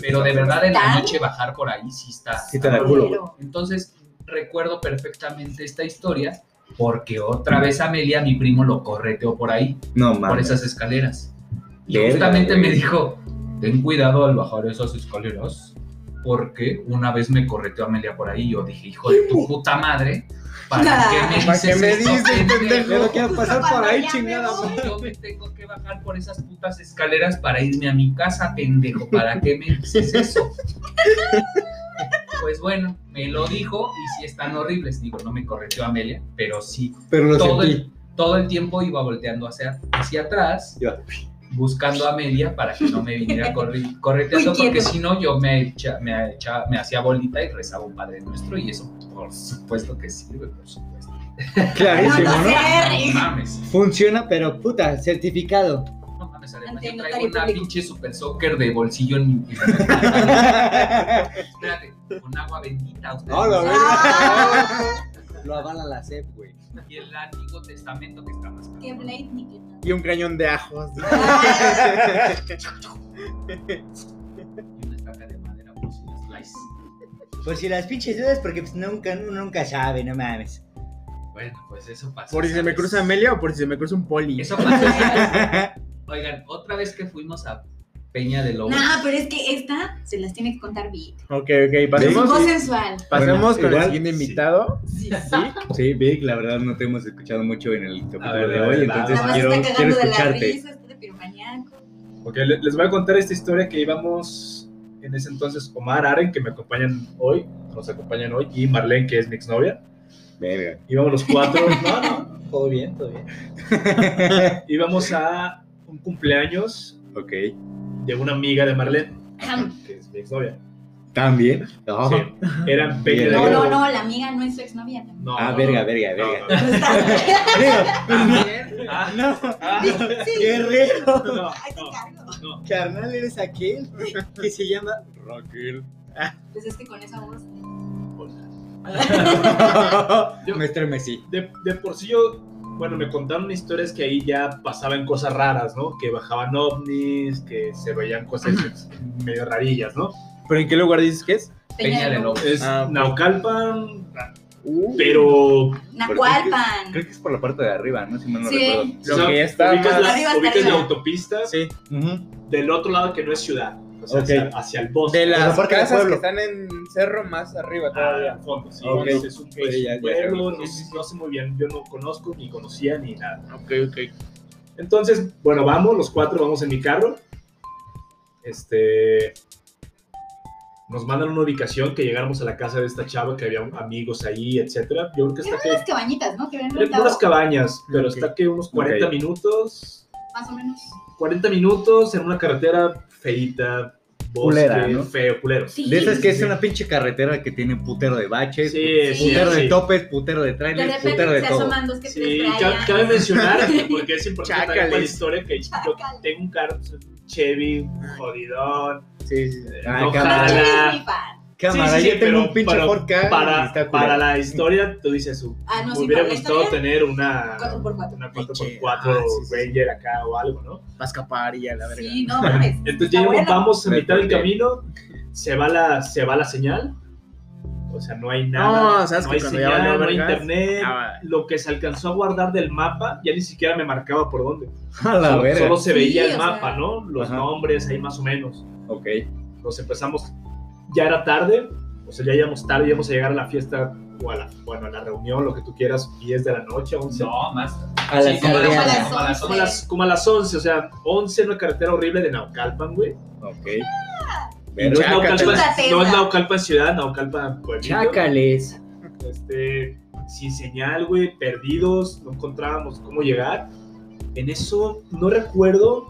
Pero de verdad en la ¿Están? noche bajar por ahí sí está. Sí te da culo, Entonces, recuerdo perfectamente esta historia porque otra vez Amelia, mi primo, lo correteó por ahí, No por mames. esas escaleras. Y justamente me dijo, ten cuidado al bajar esas escaleras, porque una vez me correteó Amelia por ahí y yo dije, hijo de tu puta madre, ¿para qué me ¿Para dices qué me esto, dices, pendejo? Yo no quiero pasar por ahí, chingada. Yo me tengo que bajar por esas putas escaleras para irme a mi casa, pendejo. ¿Para qué me dices eso? Pues bueno, me lo dijo y sí están horribles. Digo, no me corrigió Amelia, pero sí. Pero lo Todo sentí. el, todo el tiempo iba volteando hacia, hacia atrás, Ya. Buscando a Amelia para que no me viniera corri- correteando, porque si no yo me, echa- me, echa- me hacía bolita y rezaba un Padre Nuestro y eso por supuesto que sirve, por supuesto. Clarísimo, No, mames. Funciona, pero puta, certificado. No mames, además yo traigo una pinche super soccer de bolsillo en mi. Espérate, con agua bendita. ustedes No, no Lo avala la CEP, güey. Y el Antiguo Testamento que está más caro. que Blade ni que nada. Y un cañón de ajos. Y una estaca de madera por si las slice. Pues si las pinches dudas, porque pues nunca, uno nunca sabe, no mames. Bueno, pues eso pasó. Por si se me cruza Amelia o por si se me cruza un poli. Eso pasó. ¿sabes? Oigan, otra vez que fuimos a Peña de Lobos. No, pero es que esta se las tiene que contar Vic. Ok, ok, pasemos, voz sensual. pasemos Bueno, con el siguiente invitado. Sí, Sí, Vic, la verdad no te hemos escuchado mucho en el capítulo de hoy, entonces quiero, quiero escucharte. Ok, le- les voy a contar esta historia que íbamos en ese entonces Omar, Aren, que me acompañan hoy, nos acompañan hoy, y Marlene, que es mi exnovia. Verga. Íbamos los cuatro. No, no, todo bien, todo bien. Íbamos a un cumpleaños Ok. De una amiga de Marlene, que es mi exnovia. ¿También? No. Sí, era en Peña de No, no, no, la amiga no es su exnovia. no. No, Ah, no, verga, verga, No, verga. no, no. Digo, Ah, no, no. Carnal, eres aquel que se llama. Raquel. Pues es que con esa voz. Yo- Me estremecí. de, de por sí yo, bueno, me contaron historias que ahí ya pasaban cosas raras, ¿no? Que bajaban ovnis, que se veían cosas medio rarillas, ¿no? ¿Pero en qué lugar dices que es? Peña de Lobos. Es Ah. Naucalpan, Uh, pero... Nahualpan. Creo que es por la parte de arriba, ¿no? Si mal no Sí. recuerdo. Lo o sea, que ya está ubicas la, ubicas la autopista Sí, del otro lado que no es ciudad, o sea, Ok. hacia, hacia el bosque. de Pues las casas que pueblo. están en cerro más arriba Ah, todavía. al fondo, sí. Ok. Es un, es Sí, ya- un ya pueblo, no, Sí, no sé muy bien, yo no conozco, ni conocía, ni nada. Ok, ok. Entonces, bueno, vamos, los cuatro vamos en mi carro. Este. nos mandan una ubicación que llegáramos a la casa de esta chava, que había amigos ahí, etcétera. Yo creo que está que... unas cabañitas, ¿no? Que habían unas cabañas, pero está que unos 40 Ok. minutos, más o menos. 40 minutos en una carretera feita, bosque, Culera, ¿no? feo, culero. Sí. De esas que es sí. una pinche carretera que tiene putero de baches, Sí, sí, putero de sí. topes, putero de De trailers, repente putero de se todo. asoman dos que Sí, cabe mencionar, porque es importante también la historia, que yo tengo un carro pues, Chevy, jodidón, Sí, sí. eh, Ah, no jala. Cámara, Sí, sí, yo sí, tengo pero- un pinche Para, culero. para la historia, tú dices, uh, Ah, no, me sí, hubiera para gustado historia, tener una, 4x4. una Pinche, 4x4 ah, sí, sí. Ranger acá o algo, ¿no? Va a escapar y a la verga. Sí, no mames. Entonces ya bueno. vamos a mitad del camino, se va la, se va la señal, o sea, no hay nada, No, no, sabes que hay señal, no hay internet, ah, lo que se alcanzó a guardar del mapa ya ni siquiera me marcaba por dónde, A la solo, verga. solo se Sí, veía el o mapa, sea. ¿no? Los Ajá. nombres ahí más o menos. Ok. Nos empezamos, ya era tarde, o sea, ya íbamos tarde, íbamos a llegar a la fiesta o a la, bueno, a la reunión, lo que tú quieras, 10 de la noche, 11. No, más. A la Sí, como a Como a las- como a las Como a, 11. las, como a las 11, o sea, 11 en una carretera horrible de Naucalpan, güey. Ok. Y no es. Naucalpan, no es. Naucalpan ciudad, Naucalpan pueblito. Chácales. Este, sin señal, güey, perdidos, no encontrábamos cómo llegar. En eso no recuerdo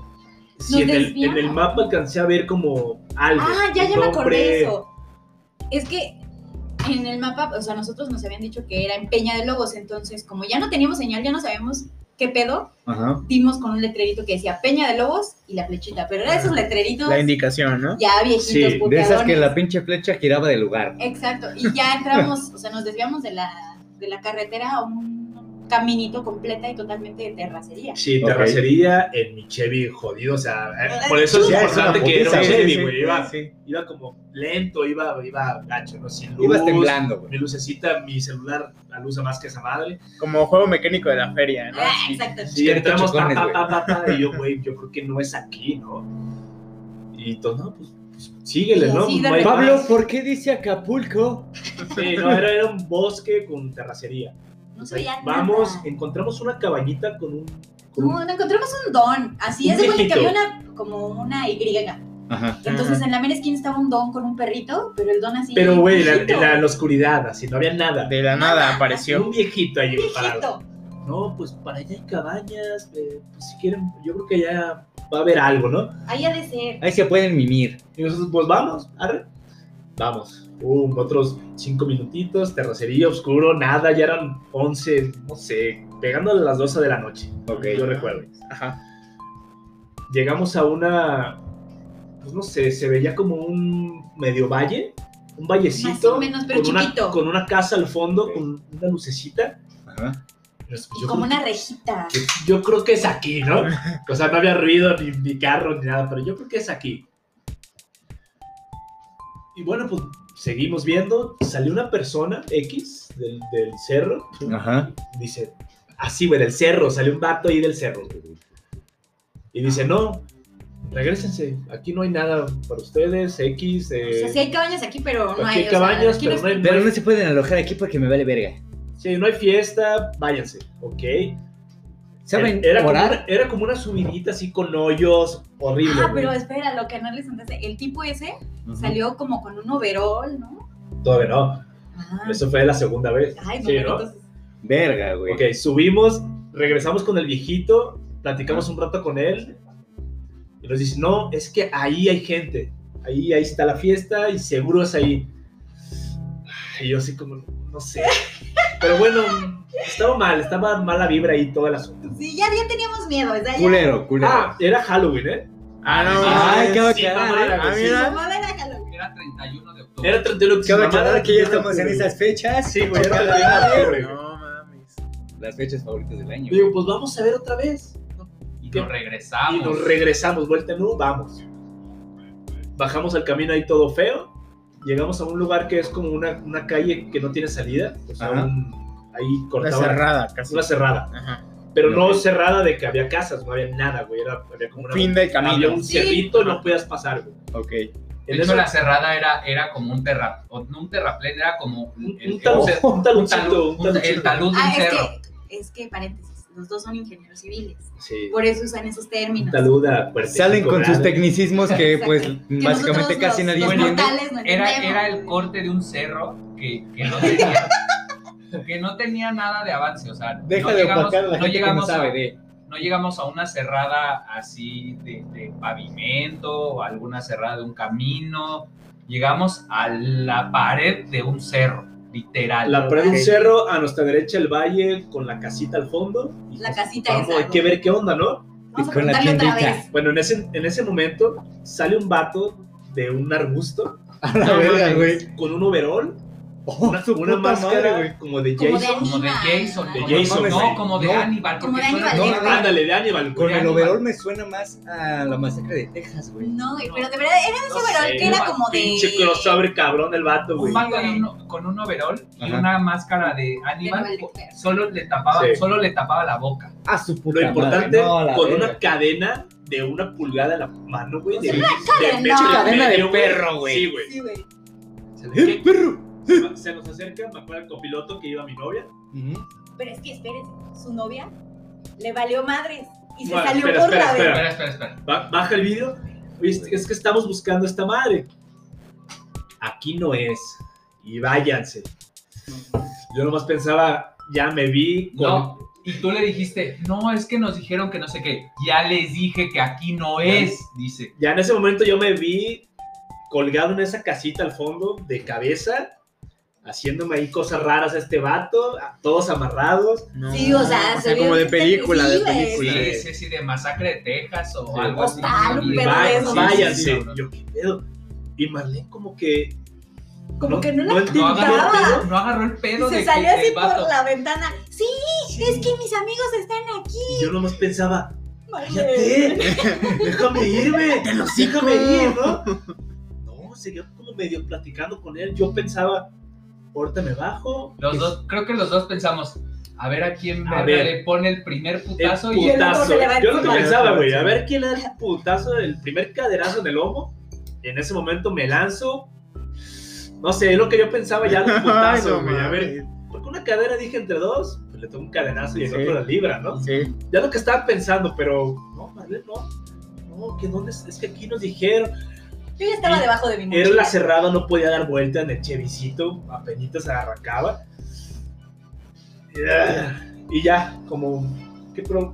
si Nos en el, en desviamos. el mapa alcancé a ver como algo. Ah, ya, ya me acordé eso. Es que en el mapa, o sea, nosotros nos habían dicho que era en Peña de Lobos, entonces como ya no teníamos señal, ya no sabíamos qué pedo, Ajá. dimos con un letrerito que decía Peña de Lobos y la flechita, pero era esos letreritos La indicación, ¿no? ya viejitos, Sí, de esas De esas que la pinche flecha giraba de lugar. Exacto, y ya entramos, o sea, nos desviamos de la, de la carretera a un caminito completa y totalmente de terracería. Sí, terracería en mi Chevy jodido, o sea, eh, por eso es Sí, es importante que era un Chevy, sí, güey, sí, iba, sí. iba como lento, iba, iba gacho, ¿no? Sin luz. Ibas temblando, güey. Mi lucecita, mi celular, la luz más que esa madre. Como juego mecánico de la feria, ¿no? Ah, Sí. exacto. Sí, entramos, pa, chocones, pa, pa, pa, pa, y yo, güey, yo creo que no es aquí, ¿no? Y todo, no, pues, pues, síguele, ¿no? hay Pablo. ¿por qué dice Acapulco? Sí, no, era, era un bosque con terracería. No O se sea, veía vamos, nada. encontramos una cabañita con un... con No, no, encontramos un don, así Un es de cuenta que había una, como una Y. Ajá. Entonces Ajá. en la mera esquina estaba un don con un perrito, pero el don así. Pero, güey, en la, la- oscuridad, así, no había nada. De la nada Nada, apareció. Un viejito ahí parado. viejito. No, pues para allá hay cabañas, eh, pues si quieren, yo creo que ya va a haber algo, ¿no? Ahí ha de ser. Ahí se pueden mimir. Y nosotros, pues vamos, arre. Vamos. Um, otros cinco minutitos, terracería, oscuro, nada, ya eran 11, no sé, pegando a las 12 de la noche. Ok. Yo recuerdo. Ajá. Llegamos a una, pues no sé, se veía como un medio valle, un vallecito. Más o menos, pero con chiquito. Una, con una casa al fondo, con una lucecita. Ajá. Pues, Y yo como creo una rejita. que- Yo creo que es aquí, ¿no? O sea, no había ruido, ni, ni carro, ni nada, pero yo creo que es aquí. Y bueno, pues seguimos viendo. Salió una persona X del, del cerro. Ajá. Dice, así, güey, del cerro. Salió un vato ahí del cerro. Y dice, no, regresense. Aquí no hay nada para ustedes. X. O eh, sea, sí hay cabañas aquí, pero no aquí hay. hay o sea, cabañas, aquí pero no hay, Pero no se pueden alojar aquí porque me vale verga. sí, no hay fiesta. Váyanse, ¿ok? ¿Saben Era como, orar? una, era como una subidita así con hoyos. Horrible. Ah, pero espera, lo que no les contaste. El tipo ese salió como con un overol, ¿no? Todavía no. Ah. Eso fue la segunda vez. Ay, no, sí, pero ¿no? entonces. Verga, güey. Ok, subimos, regresamos con el viejito, platicamos un rato con él y nos dice, no, es que ahí hay gente, ahí, ahí está la fiesta y seguro es ahí. Y yo así como, no sé. Pero bueno, estaba mal, estaba mala vibra ahí toda la asunto. Sí, ya, ya teníamos miedo. Ya- Culero, culero. Ah, era Halloween, ¿eh? Ah, no. Ay, qué mamá, era, Ah, era Halloween. Era 31 de octubre. Era 31 de octubre. aclarar que ya estamos en esas fechas. Sí, güey, era 31 de octubre. güey. No mames. Las fechas favoritas del año. Digo, pues vamos a ver otra vez. Y ¿Qué? nos regresamos. Y nos regresamos, vuelta en U, vamos. Bajamos al camino ahí todo feo. Llegamos a un lugar que es como una, una calle que no tiene salida. O sea, un- ahí Una cortaba. cerrada, casi. Una cerrada. Ajá. Pero no cerrada de que había casas, no había nada, güey. Era, había como una. Fin del camino. Había un Sí. cerrito y no podías pasar, güey. Ok. De En hecho, eso, la cerrada era, era como un terra, o no un terraplén, era como un, el, un talud- el- un talud- un un- el taluncito. talud de un Ah, es cerro. que, es que, paréntesis. Los dos son ingenieros civiles. Sí. Por eso usan esos términos. Saluda. Salen con sus tecnicismos que pues Que básicamente casi los- nadie los entiende. no Era, era el corte de un cerro que, que no tenía que no tenía nada de avance, o sea, Deja no de llegamos, opacar a la no gente que no llegamos sabe a, de... no llegamos a una cerrada así de, de pavimento o alguna cerrada de un camino, llegamos a la pared de un cerro, literal. La pared de un cerro, a nuestra derecha el valle con la casita al fondo. y La pues, casita vamos, esa, Hay que ver qué onda, ¿no? Vamos a con la preguntarle otra tiendita. vez. Bueno, en ese, en ese momento sale un vato de un arbusto A la No verga, mames. güey. con un overol, Oh, una, su una máscara güey. como de Como de Jason. como de. Jason, De como- Jason, no, como de No. Aníbal, Como porque de suena- Aníbal, no, no, Ándale, de Aníbal. Con de el Aníbal. overol me suena más a la masacre de Texas, güey. No, güey, pero de verdad era ese No overol sé, que era como de. Pinche crossover cabrón el vato, güey. un vato de un- con un overol y Ajá. una máscara de Aníbal, solo le tapaba, Sí. solo le tapaba la boca. A su puta Lo importante, madre. Con verga. una cadena de una pulgada en la mano, güey. De, cadena. de perro, güey. Sí, güey. Sí, güey. ¡Eh, perro! Se nos acerca, me acuerdo el copiloto que iba mi novia. Pero es que espérense, su novia le valió madres y se Bueno, salió espera, por espera, la espera. Espera, espera, espera. Ba- baja el vídeo. Es- que estamos buscando esta madre. Aquí no es. Y váyanse. Yo nomás pensaba, ya me vi con. No, y tú le dijiste, no, es que nos dijeron que no sé qué. Ya les dije que aquí no es, dice. Ya en ese momento yo me vi colgado en esa casita al fondo, de cabeza, haciéndome ahí cosas raras a este vato, a- todos amarrados. No. Sí, o sea, se vio como de que- película, de película. Sí, sí, sí, de masacre de Texas o Sí. algo así. Váyanse. Sí, sí, yo, ¿qué pedo? Y Marlene como que... Como que no la No agarró, el pedo. no agarró el pedo se de salió que así por la ventana. Sí, es que mis amigos están aquí. Y yo nomás pensaba, Marlene. cállate, déjame irme, déjame ir, ¿no? No, seguía como medio platicando con él. Yo pensaba, ahorita me bajo. Los dos, creo que los dos pensamos, a ver a quién A verga ver. le pone el primer El putazo y el otro putazo. va Yo lo que pensaba, güey, a ver quién le da el putazo, el primer caderazo en el lomo. En ese momento me lanzo. No sé, es lo que yo pensaba ya de Ay, putazo, no güey. A ver, porque una cadera dije entre dos, pues le tomo un cadenazo y el Sí. otro la libra, ¿no? Sí. Ya lo que estaba pensando, pero no, Marlene, no. No, que dónde es, es que aquí nos dijeron. Yo ya estaba Y debajo de mi Era mochila. la cerrada, no podía dar vuelta en el chevicito, apenas se arrancaba. Y ya, como, ¿qué pro?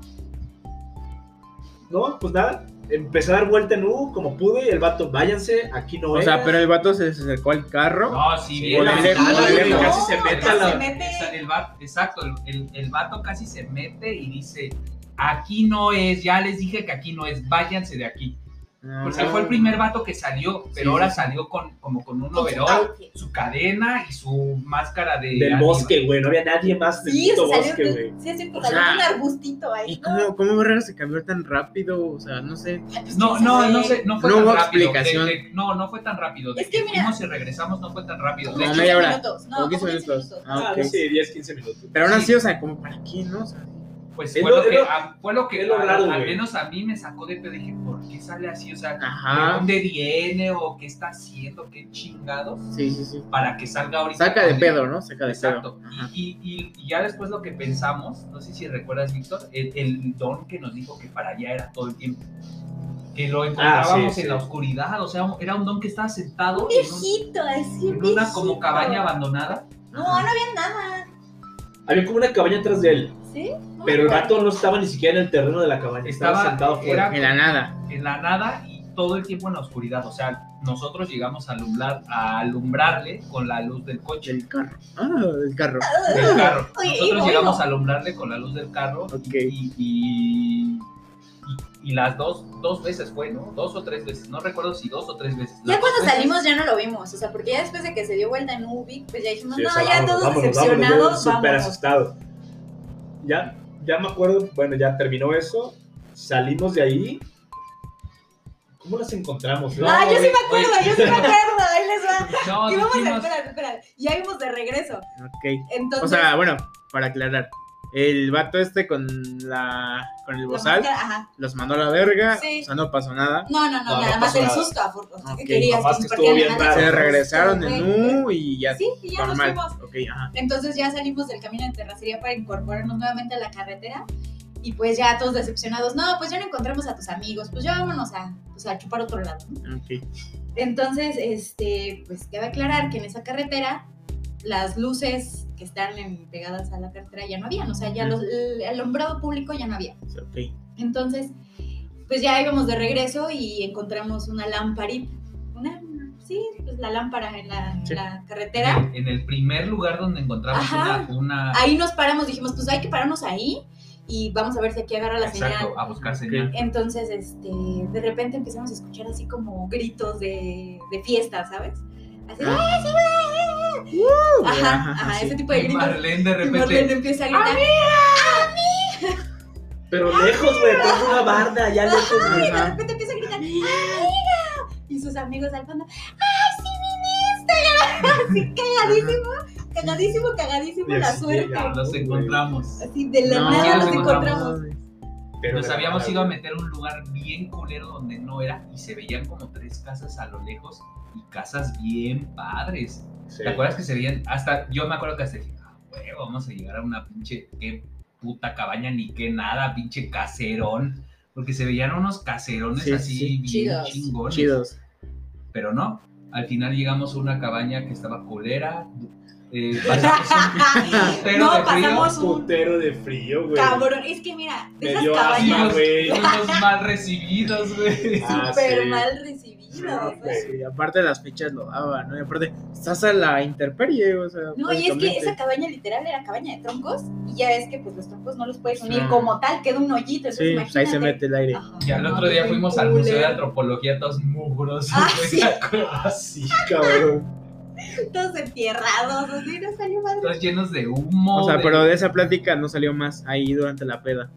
No, pues nada, empecé a dar vuelta en U como pude y el vato, váyanse, aquí no O es. sea, pero el vato se acercó al carro. No, sí, bien. la casi se mete a Se la... mete. El exacto, el, el, el vato casi se mete y dice, aquí no es, ya les dije que aquí no es, váyanse de aquí. No. Porque fue el primer vato que salió, pero Sí, ahora sí. salió con, como con un Con su cadena y su máscara de... Del bosque, güey, no había nadie más del Sí, puto salió, bosque, güey. sí, sí, O salió sea, un arbustito ahí. ¿Y cómo, cómo Herrera se cambió tan rápido? O sea, no sé. Pues, No, no, no sé, no fue No tan hubo rápido. explicación. De- de- no, no fue tan rápido. De Es que que mira- fuimos y regresamos no fue tan rápido. De No, hecho, media 15 hora. minutos, No, Como 15 como 15 minutos. Ah, Ah, ok. no sé, 10, 15 minutos. Pero aún Sí. así, o sea, como para qué, ¿no? O sea, pues Es fue lo- que, lo- a- fue lo que lo a- raro, al menos a mí me sacó de pedo. Dije, ¿por qué sale así? O sea, ¿de ajá. dónde viene o qué está haciendo? ¿Qué chingados? Sí, sí, sí. Para que salga ahorita. Saca de pedo, ¿no? Saca de Exacto. pedo. Y, y- y ya después lo que pensamos, no sé si recuerdas, Víctor, el, el don que nos dijo que para allá era todo el tiempo. Que lo encontrábamos sí, en sí. la oscuridad, o sea, era un don que estaba sentado Un en, un- viejito, así. en una como cabaña abandonada. No, no había nada. Había como una cabaña atrás de él, ¿Sí? pero el vato no estaba ni siquiera en el terreno de la cabaña, estaba, Estaba- sentado afuera. era- En la nada. en la nada y todo el tiempo en la oscuridad. O sea, nosotros llegamos a, alumbrar, a alumbrarle con la luz del coche, Del carro. Ah, del carro. del carro. Oye, Nosotros y llegamos a alumbrarle con la luz del carro Ok. y, y, y- y las dos, dos veces fue, ¿no? Dos o tres veces. No recuerdo si dos o tres veces. Ya cuando veces- salimos ya no lo vimos, o sea, porque ya después de que se dio vuelta en Ubik, pues ya dijimos, Sí, no, ya vámonos, todos vámonos, decepcionados, vámonos, súper asustado. Ya, ya me acuerdo, bueno, ya terminó eso, salimos de ahí. ¿Cómo las encontramos? No, ah, yo sí me acuerdo, yo sí me acuerdo, ahí les va. No, Íbamos a, dijimos- espera, espera, ya íbamos de regreso. Ok. Entonces, O sea, bueno, para aclarar. El vato este con la con el La bozal los mandó a la verga, Sí. o sea, no pasó nada. No, no, no, No, no nada más el nada. susto. afor- o sea, ¿qué Ok, querías? nomás Que que nos estuvo bien partieran la raro. Se regresaron en. U y ya Sí, y ya normal. nos fuimos. Ok, ajá. Entonces ya salimos del camino de terracería para incorporarnos nuevamente a la carretera. Y pues ya todos decepcionados, no, pues ya no encontramos a tus amigos, pues ya vámonos a, pues, a chupar otro lado. Entonces, este, pues cabe aclarar que en esa carretera las luces que están en- pegadas a la carretera ya no habían, o sea, ya los, el alumbrado público ya no había. Entonces, pues ya íbamos de regreso y encontramos una lamparita, una, sí, pues la lámpara en la, en Sí. la carretera. En el primer lugar donde encontramos Ajá. una, una Ahí nos paramos, dijimos, pues hay que pararnos ahí y vamos a ver si aquí agarra la señal. exacto, a buscar señal. Entonces, este, de repente empezamos a escuchar así como gritos de, de fiesta, ¿sabes? Así, Ah. ¡ah, sí, Ajá, Ajá, ajá, sí. ese tipo de Y gritos. Marlene de Y repente. Marlene empieza a gritar, Pero lejos, güey, con una barda, ya lejos, y de repente empieza a gritar, ¡amiga! Y sus amigos al fondo, ¡ay, sí viniste! Así cagadísimo, cagadísimo, cagadísimo Y la suerte. güey. encontramos. Así de la No, nada sí, nos los encontramos. Pero Nos habíamos ido a meter a un lugar bien culero donde no era y se veían como tres casas a lo lejos y casas bien padres. Sí. ¿Te acuerdas que se veían? Hasta yo me acuerdo que hasta dije, ah, güey, vamos a llegar a una pinche, qué puta cabaña ni qué nada, pinche caserón. Porque se veían unos caserones Sí, así sí. bien Chidos. chingones. Chidos. Pero no, al final llegamos a una cabaña que estaba culera. eh, pasamos un putero No, de frío. pasamos un putero de frío, güey. cabrón. Es que mira, de esas cabañas asma, güey. Fuimos mal recibidos, güey. Ah, súper sí. mal recibidas. Sí, aparte las fichas lo daban, ¿no? Y aparte, estás a la intemperie, o sea. No, y es que esa cabaña literal era cabaña de troncos y ya ves que pues los troncos no los puedes unir como tal, queda un hoyito, entonces Sí, pues ahí se imagínate. mete el aire. Ajá. Y al No, otro día fuimos al Museo de. Antropología todos mugrosos. Ah, sí. ¿te acuerdas? Ah, sí, cabrón. Todos entierrados, así no salió. Todos llenos de humo. O sea, de- pero de esa plática no salió más ahí durante la peda.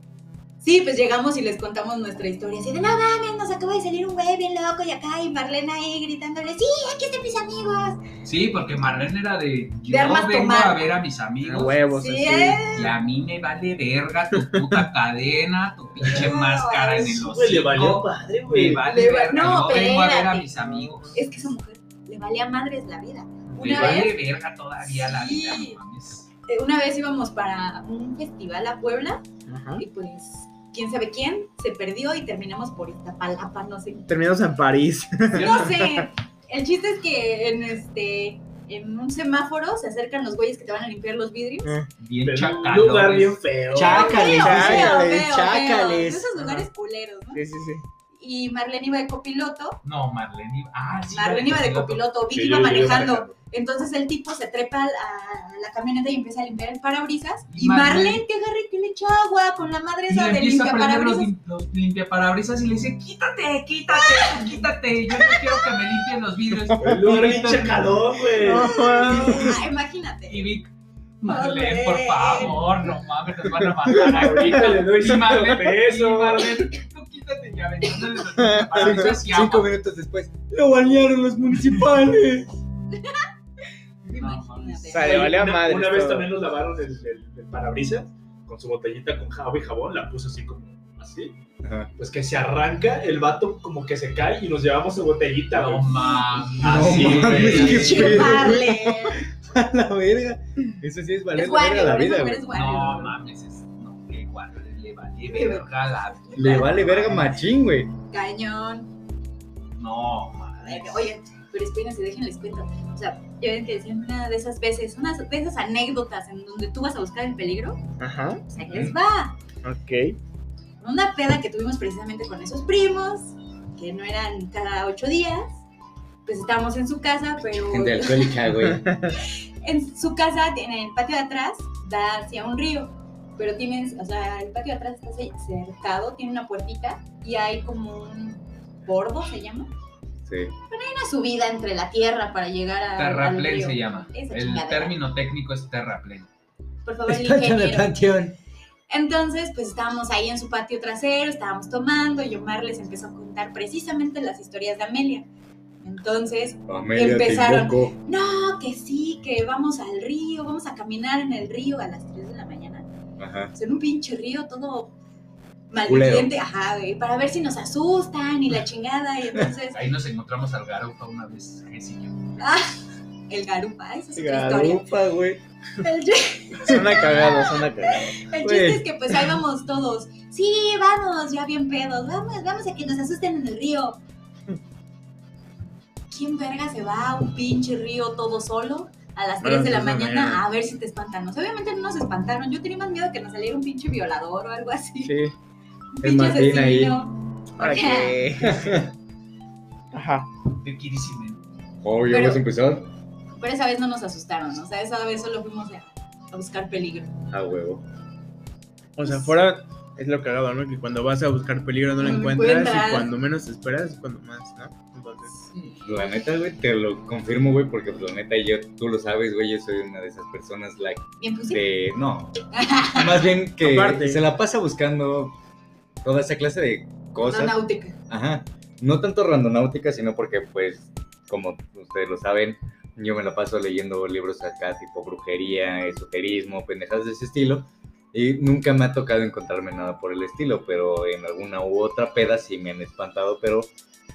Sí, pues llegamos y les contamos nuestra historia, así de, no mames, nos acaba de salir un güey bien loco y acá, y Marlene ahí gritándole, sí, aquí están mis amigos. Sí, porque Marlene era de. Yo armas vengo tomar. a ver a mis amigos. huevos, Sí, así. ¿eh? Y a mí me vale verga tu puta cadena, tu pinche No, máscara en el güey, le valió hocico. padre, Me güey. vale Le va- verga. no, yo vengo a ver a espérate. mis amigos. Es que esa mujer le valía madres la vida. Me Una vale verga todavía la Sí. vida, no mames. eh, una vez íbamos para un festival a Puebla Ajá. y pues, quién sabe quién, se perdió y terminamos por Iztapalapa, no sé. Terminamos en París. No sé. El chiste es que en este en un semáforo se acercan los güeyes que te van a limpiar los vidrios. Bien Pero en un chacalones. lugar bien feo. Chácales, Feo, feo, chácales, esos lugares culeros, ¿no? Sí, sí, sí. Y Marlene iba de copiloto. No, Marlene iba. Ah, sí. Marlene iba de copiloto, Vicky Sí, iba manejando. Entonces el tipo se trepa a la, camioneta y empieza a limpiar el parabrisas. Y Y Marlene- Marlene que agarre que le echa agua con la madre esa le de empieza a limpia prender los, los limpiaparabrisas y le dice, quítate, quítate, quítate. Yo no quiero que me limpien los vidrios. El lugar chacalón, güey. Ah, imagínate. Y Vic, Marlene, por favor, no mames, nos van a matar Ahorita le doy Y Marlene, y pesos. Marlene, limpiaparabrisas y Cinco minutos después. Lo banearon los municipales. Imagínate. O sea, le valía una, madre Una vez todo. también nos lavaron el, el, el parabrisas con su botellita con jabón y jabón, la puso así como así. Ajá. Pues que se arranca, el vato como que se cae y nos llevamos su botellita. No mames. Así, No mames, qué pedo. A la verga. Eso sí es valer Es la verga Wario, la vida, güey. No mames, es, no, le vale verga la vida. Le vale verga machín, güey. Cañón. No, mames. Oye, pero espérense, déjenles cuento. O sea, ya ven que decían una de esas veces, una de esas anécdotas en donde tú vas a buscar el peligro. Ajá. O sea, les va. Ok. Una peda que tuvimos precisamente con esos primos, que no eran cada ocho días. Pues estábamos en su casa, pero Gente alcohólica, güey. en su casa, en el patio de atrás, da hacia un río. Pero tienes, o sea, el patio de atrás está ce- cercado, tiene una puertita y hay como un bordo, se llama. Sí. Una subida entre la tierra para llegar a. Terraplén se llama. Esa El chingadera. término técnico es terraplén. Por favor, el ingeniero. panteón. Entonces, pues estábamos ahí en su patio trasero, estábamos tomando y Omar les empezó a contar precisamente las historias de Amelia. Entonces, Amelia, Empezaron. no, que sí, que vamos al río, vamos a caminar en el río a las 3 de la mañana. Ajá. hacer un pinche río todo malviviente, ajá, güey, para ver si nos asustan y la chingada, y entonces, Ahí nos encontramos al Garufa una vez, Jessy y yo. ah, el garupa, esa es otra historia. Garupa, güey. El, Suena cagado, suena cagado. el Güey. chiste es que pues ahí vamos todos, sí, vamos, ya bien pedos, vamos, vamos a que nos asusten en el río. ¿Quién verga se va a un pinche río todo solo? A las 3 de la mañana a ver si te espantan. O sea, obviamente no nos espantaron. Yo tenía más miedo que nos saliera un pinche violador o algo así. Sí. Un El pinche Martín ahí. asesino. ¿Para qué? Ajá. Obvio, Pero- vas a empezar. Pero esa vez no nos asustaron. O sea, esa vez solo fuimos a, a buscar peligro. A huevo. O sea, fuera es lo cagado, ¿no? Que cuando vas a buscar peligro no lo No lo encuentras encuentras. y cuando menos te esperas es cuando más, ¿no? Entonces, La neta, güey, te lo confirmo, güey, porque pues, la neta, yo, tú lo sabes, güey, yo soy una de esas personas, like, de... No, más bien que Aparte. se la pasa buscando toda esa clase de cosas. náutica. Ajá. No tanto randonáutica, sino porque, pues, como ustedes lo saben, yo me la paso leyendo libros acá, tipo brujería, esoterismo, pendejadas de ese estilo. Y nunca me ha tocado encontrarme nada por el estilo, pero en alguna u otra peda sí me han espantado, pero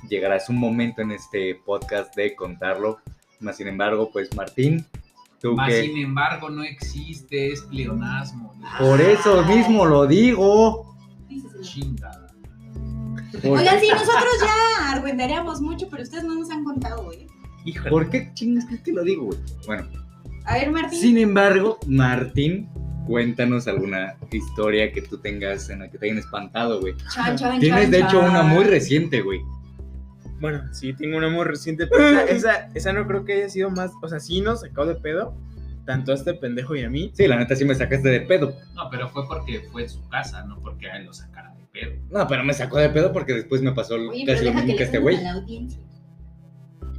llegará un momento en este podcast de contarlo. Más sin embargo, pues Martín, tú Más que... sin embargo, no existe, es pleonasmo. Por eso mismo lo digo. Chingada. ¿Por, Oigan, sí, nosotros ya argüendaríamos mucho, pero ustedes no nos han contado, güey. Híjole. ¿Por qué chingas que lo digo, güey? Bueno, A ver, Martín. Sin embargo, Martín, cuéntanos alguna historia que tú tengas en la que te hayan espantado, güey. Chan, chan, Tienes chan, de hecho una muy reciente, güey. Bueno, sí, tengo una muy reciente, pero esa, esa, esa no creo que haya sido más, o sea, sí nos sacó de pedo, tanto a este pendejo y a mí. Sí, la neta sí me sacaste de pedo. No, pero fue porque fue en su casa, no porque a él lo sacara de pedo. No, pero me sacó de pedo porque después me pasó Oye, casi lo mismo que este güey.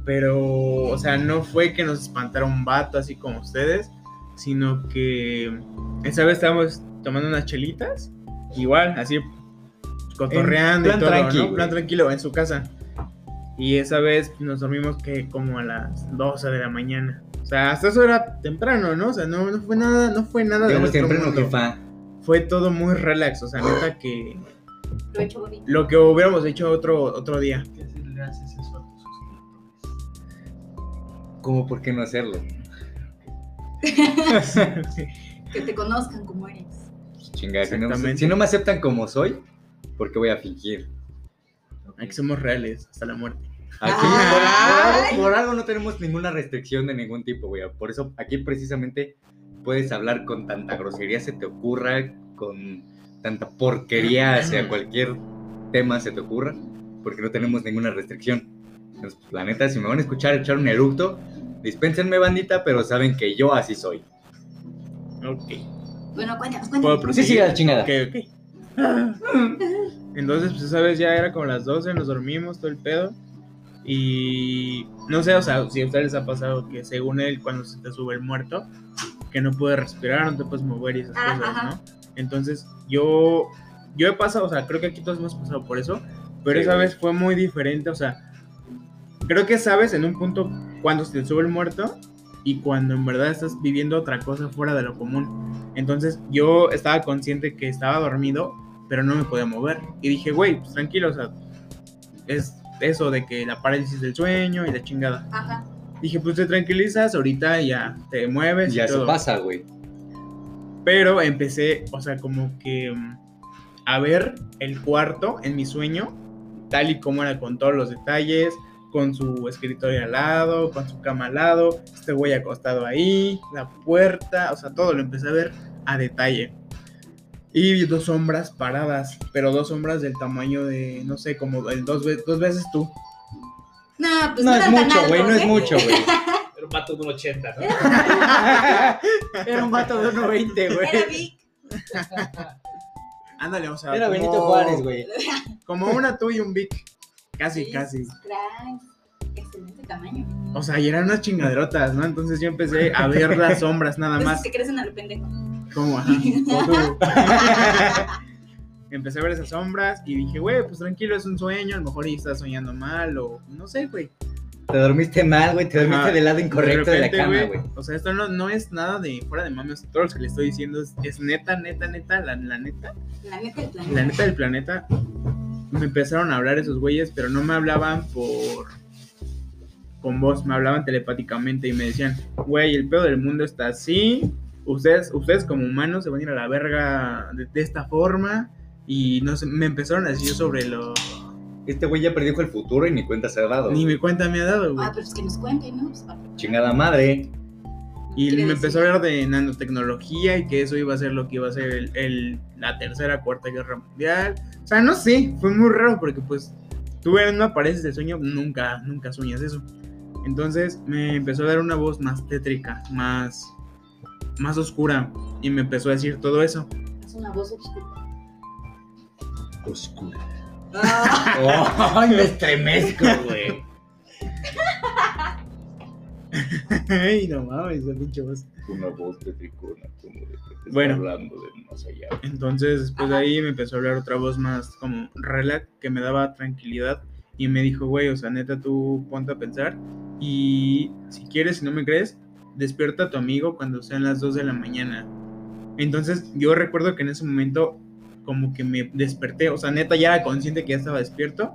Pero, o sea, no fue que nos espantara un vato así como ustedes, sino que esa vez estábamos tomando unas chelitas, igual, así cotorreando En y todo, tranqui, ¿no? Plan tranquilo, en su casa. Y esa vez nos dormimos que como a las 12 de la mañana. O sea, hasta eso era temprano, ¿no? O sea, no, no fue nada, no fue nada de Digamos nuestro temprano, mundo. jefa. Fue todo muy relax, o sea, neta que Lo he hecho bonito. lo que hubiéramos hecho otro, otro día. ¿Qué haces- le haces eso a tus? ¿Cómo por qué no hacerlo? Que te conozcan como eres. Chingada, si no, Exactamente. si no me aceptan como soy, ¿por qué voy a fingir? Aquí somos reales hasta la muerte. Aquí, Ay. por, por algo, por algo no tenemos ninguna restricción de ningún tipo, güey. Por eso aquí precisamente puedes hablar con tanta grosería se te ocurra, con tanta porquería hacia cualquier tema se te ocurra, porque no tenemos ninguna restricción. Entonces, la neta, si me van a escuchar echar un eructo, dispénsenme bandita, pero saben que yo así soy. Ok. Bueno, cuéntanos, cuéntanos. Sí, sí, la chingada. Ok, ok. Entonces, pues esa vez ya era como las 12, nos dormimos, todo el pedo. Y no sé, o sea, si a ustedes les ha pasado que según él, cuando se te sube el muerto, que no puedes respirar, no te puedes mover y esas Ah, cosas, ajá. ¿no? Entonces, yo, yo he pasado, o sea, creo que aquí todos hemos pasado por eso, pero Sí, esa güey. vez fue muy diferente, o sea, creo que sabes en un punto cuando se te sube el muerto y cuando en verdad estás viviendo otra cosa fuera de lo común. Entonces yo estaba consciente que estaba dormido, pero no me podía mover. Y dije, güey, pues tranquilo, o sea, es eso de que la parálisis del sueño y la chingada. Ajá. Dije, pues te tranquilizas, ahorita ya te mueves. y Ya se todo. pasa, güey. Pero empecé, o sea, como que mm, a ver el cuarto en mi sueño, tal y como era con todos los detalles, con su escritorio al lado, con su cama al lado, este güey acostado ahí, la puerta, o sea, todo lo empecé a ver a detalle. Y dos sombras paradas, pero dos sombras del tamaño de, no sé, como el dos, ve- dos veces tú. No, pues No no, es mucho, güey, no es ¿eh? mucho, güey. Era un vato de un 80, ¿no? Era un vato de 1.20, güey. Era Vic. Ándale, o sea. Era como- Benito Juárez, güey. Como una tú y un Vic. Casi, casi. Crack. Excelente tamaño. O sea, y eran unas chingaderotas, ¿no? Entonces yo empecé a ver las sombras nada Entonces más. te crecen al pendejo. Ajá. tú. empecé a ver esas sombras y dije, güey, pues tranquilo, es un sueño, a lo mejor ella está soñando mal o no sé, güey. Te dormiste mal, güey. Te dormiste Ajá. del lado incorrecto de, la repente, cama, güey. O sea, esto no, no es nada de fuera de mames. Todo lo que le estoy diciendo es, es neta, neta, neta, la, la neta. La neta del planeta. La neta del planeta. Me empezaron a hablar esos güeyes, pero no me hablaban por. con voz, me hablaban telepáticamente y me decían, güey, el pedo del mundo está así. Ustedes, ustedes como humanos se van a ir a la verga de, de esta forma. Y no sé, me empezaron a decir sobre lo. Este güey ya predijo el futuro y ni cuenta se ha dado. Ni mi cuenta me ha dado, güey. Ah, pero es que nos cuenten, ¿no? Pues, para- Chingada madre. Y me decir? empezó a hablar de nanotecnología y que eso iba a ser lo que iba a ser el, el- la tercera, cuarta guerra mundial. O sea, no sé, fue muy raro porque pues tú en una paredes de sueño, nunca, nunca sueñas eso. Entonces me empezó a dar una voz más tétrica, más, más oscura y me empezó a decir todo eso. Es una voz oscura. Oscura. Ah, Ay, me estremezco, güey. Ay, no mames, esa pinche voz. Una voz de tricona, como de que Bueno. hablando del más allá. Entonces, después de ahí me empezó a hablar otra voz más como relax, que me daba tranquilidad. Y me dijo, güey, o sea, neta, tú ponte a pensar. Y si quieres, si no me crees, despierta a tu amigo cuando sean las 2 de la mañana. Entonces, yo recuerdo que en ese momento, como que me desperté. O sea, neta, ya era consciente que ya estaba despierto.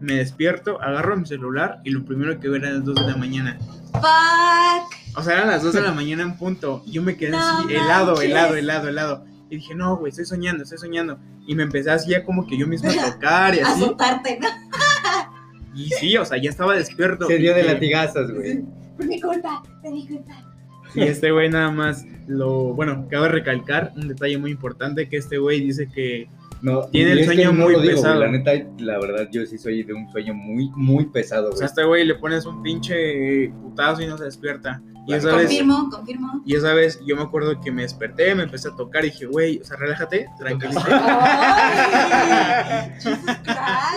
Me despierto, agarro mi celular y lo primero que veo eran las 2 de la mañana. fuck. O sea, eran las 2 de la mañana en punto. Yo me quedé No así, helado, manches. helado, helado, helado. Y dije, no, güey, estoy soñando, estoy soñando. Y me empecé así ya como que yo mismo a tocar y así. Azotarte, ¿no? Y sí, o sea, ya estaba despierto. Se dio Y de latigazos, güey. Por mi culpa, por mi culpa. Y este güey nada más lo... Bueno, cabe recalcar un detalle muy importante que este güey dice que... No, Tiene el es que sueño no muy güey, pesado. La neta, la verdad, yo sí soy de un sueño muy, muy pesado, O güey. sea, a este güey le pones un pinche putazo y no se despierta. Y esa vez... Confirmo, confirmo. Y esa vez yo me acuerdo que me desperté, me empecé a tocar y dije, güey, o sea, relájate, tranquilízate.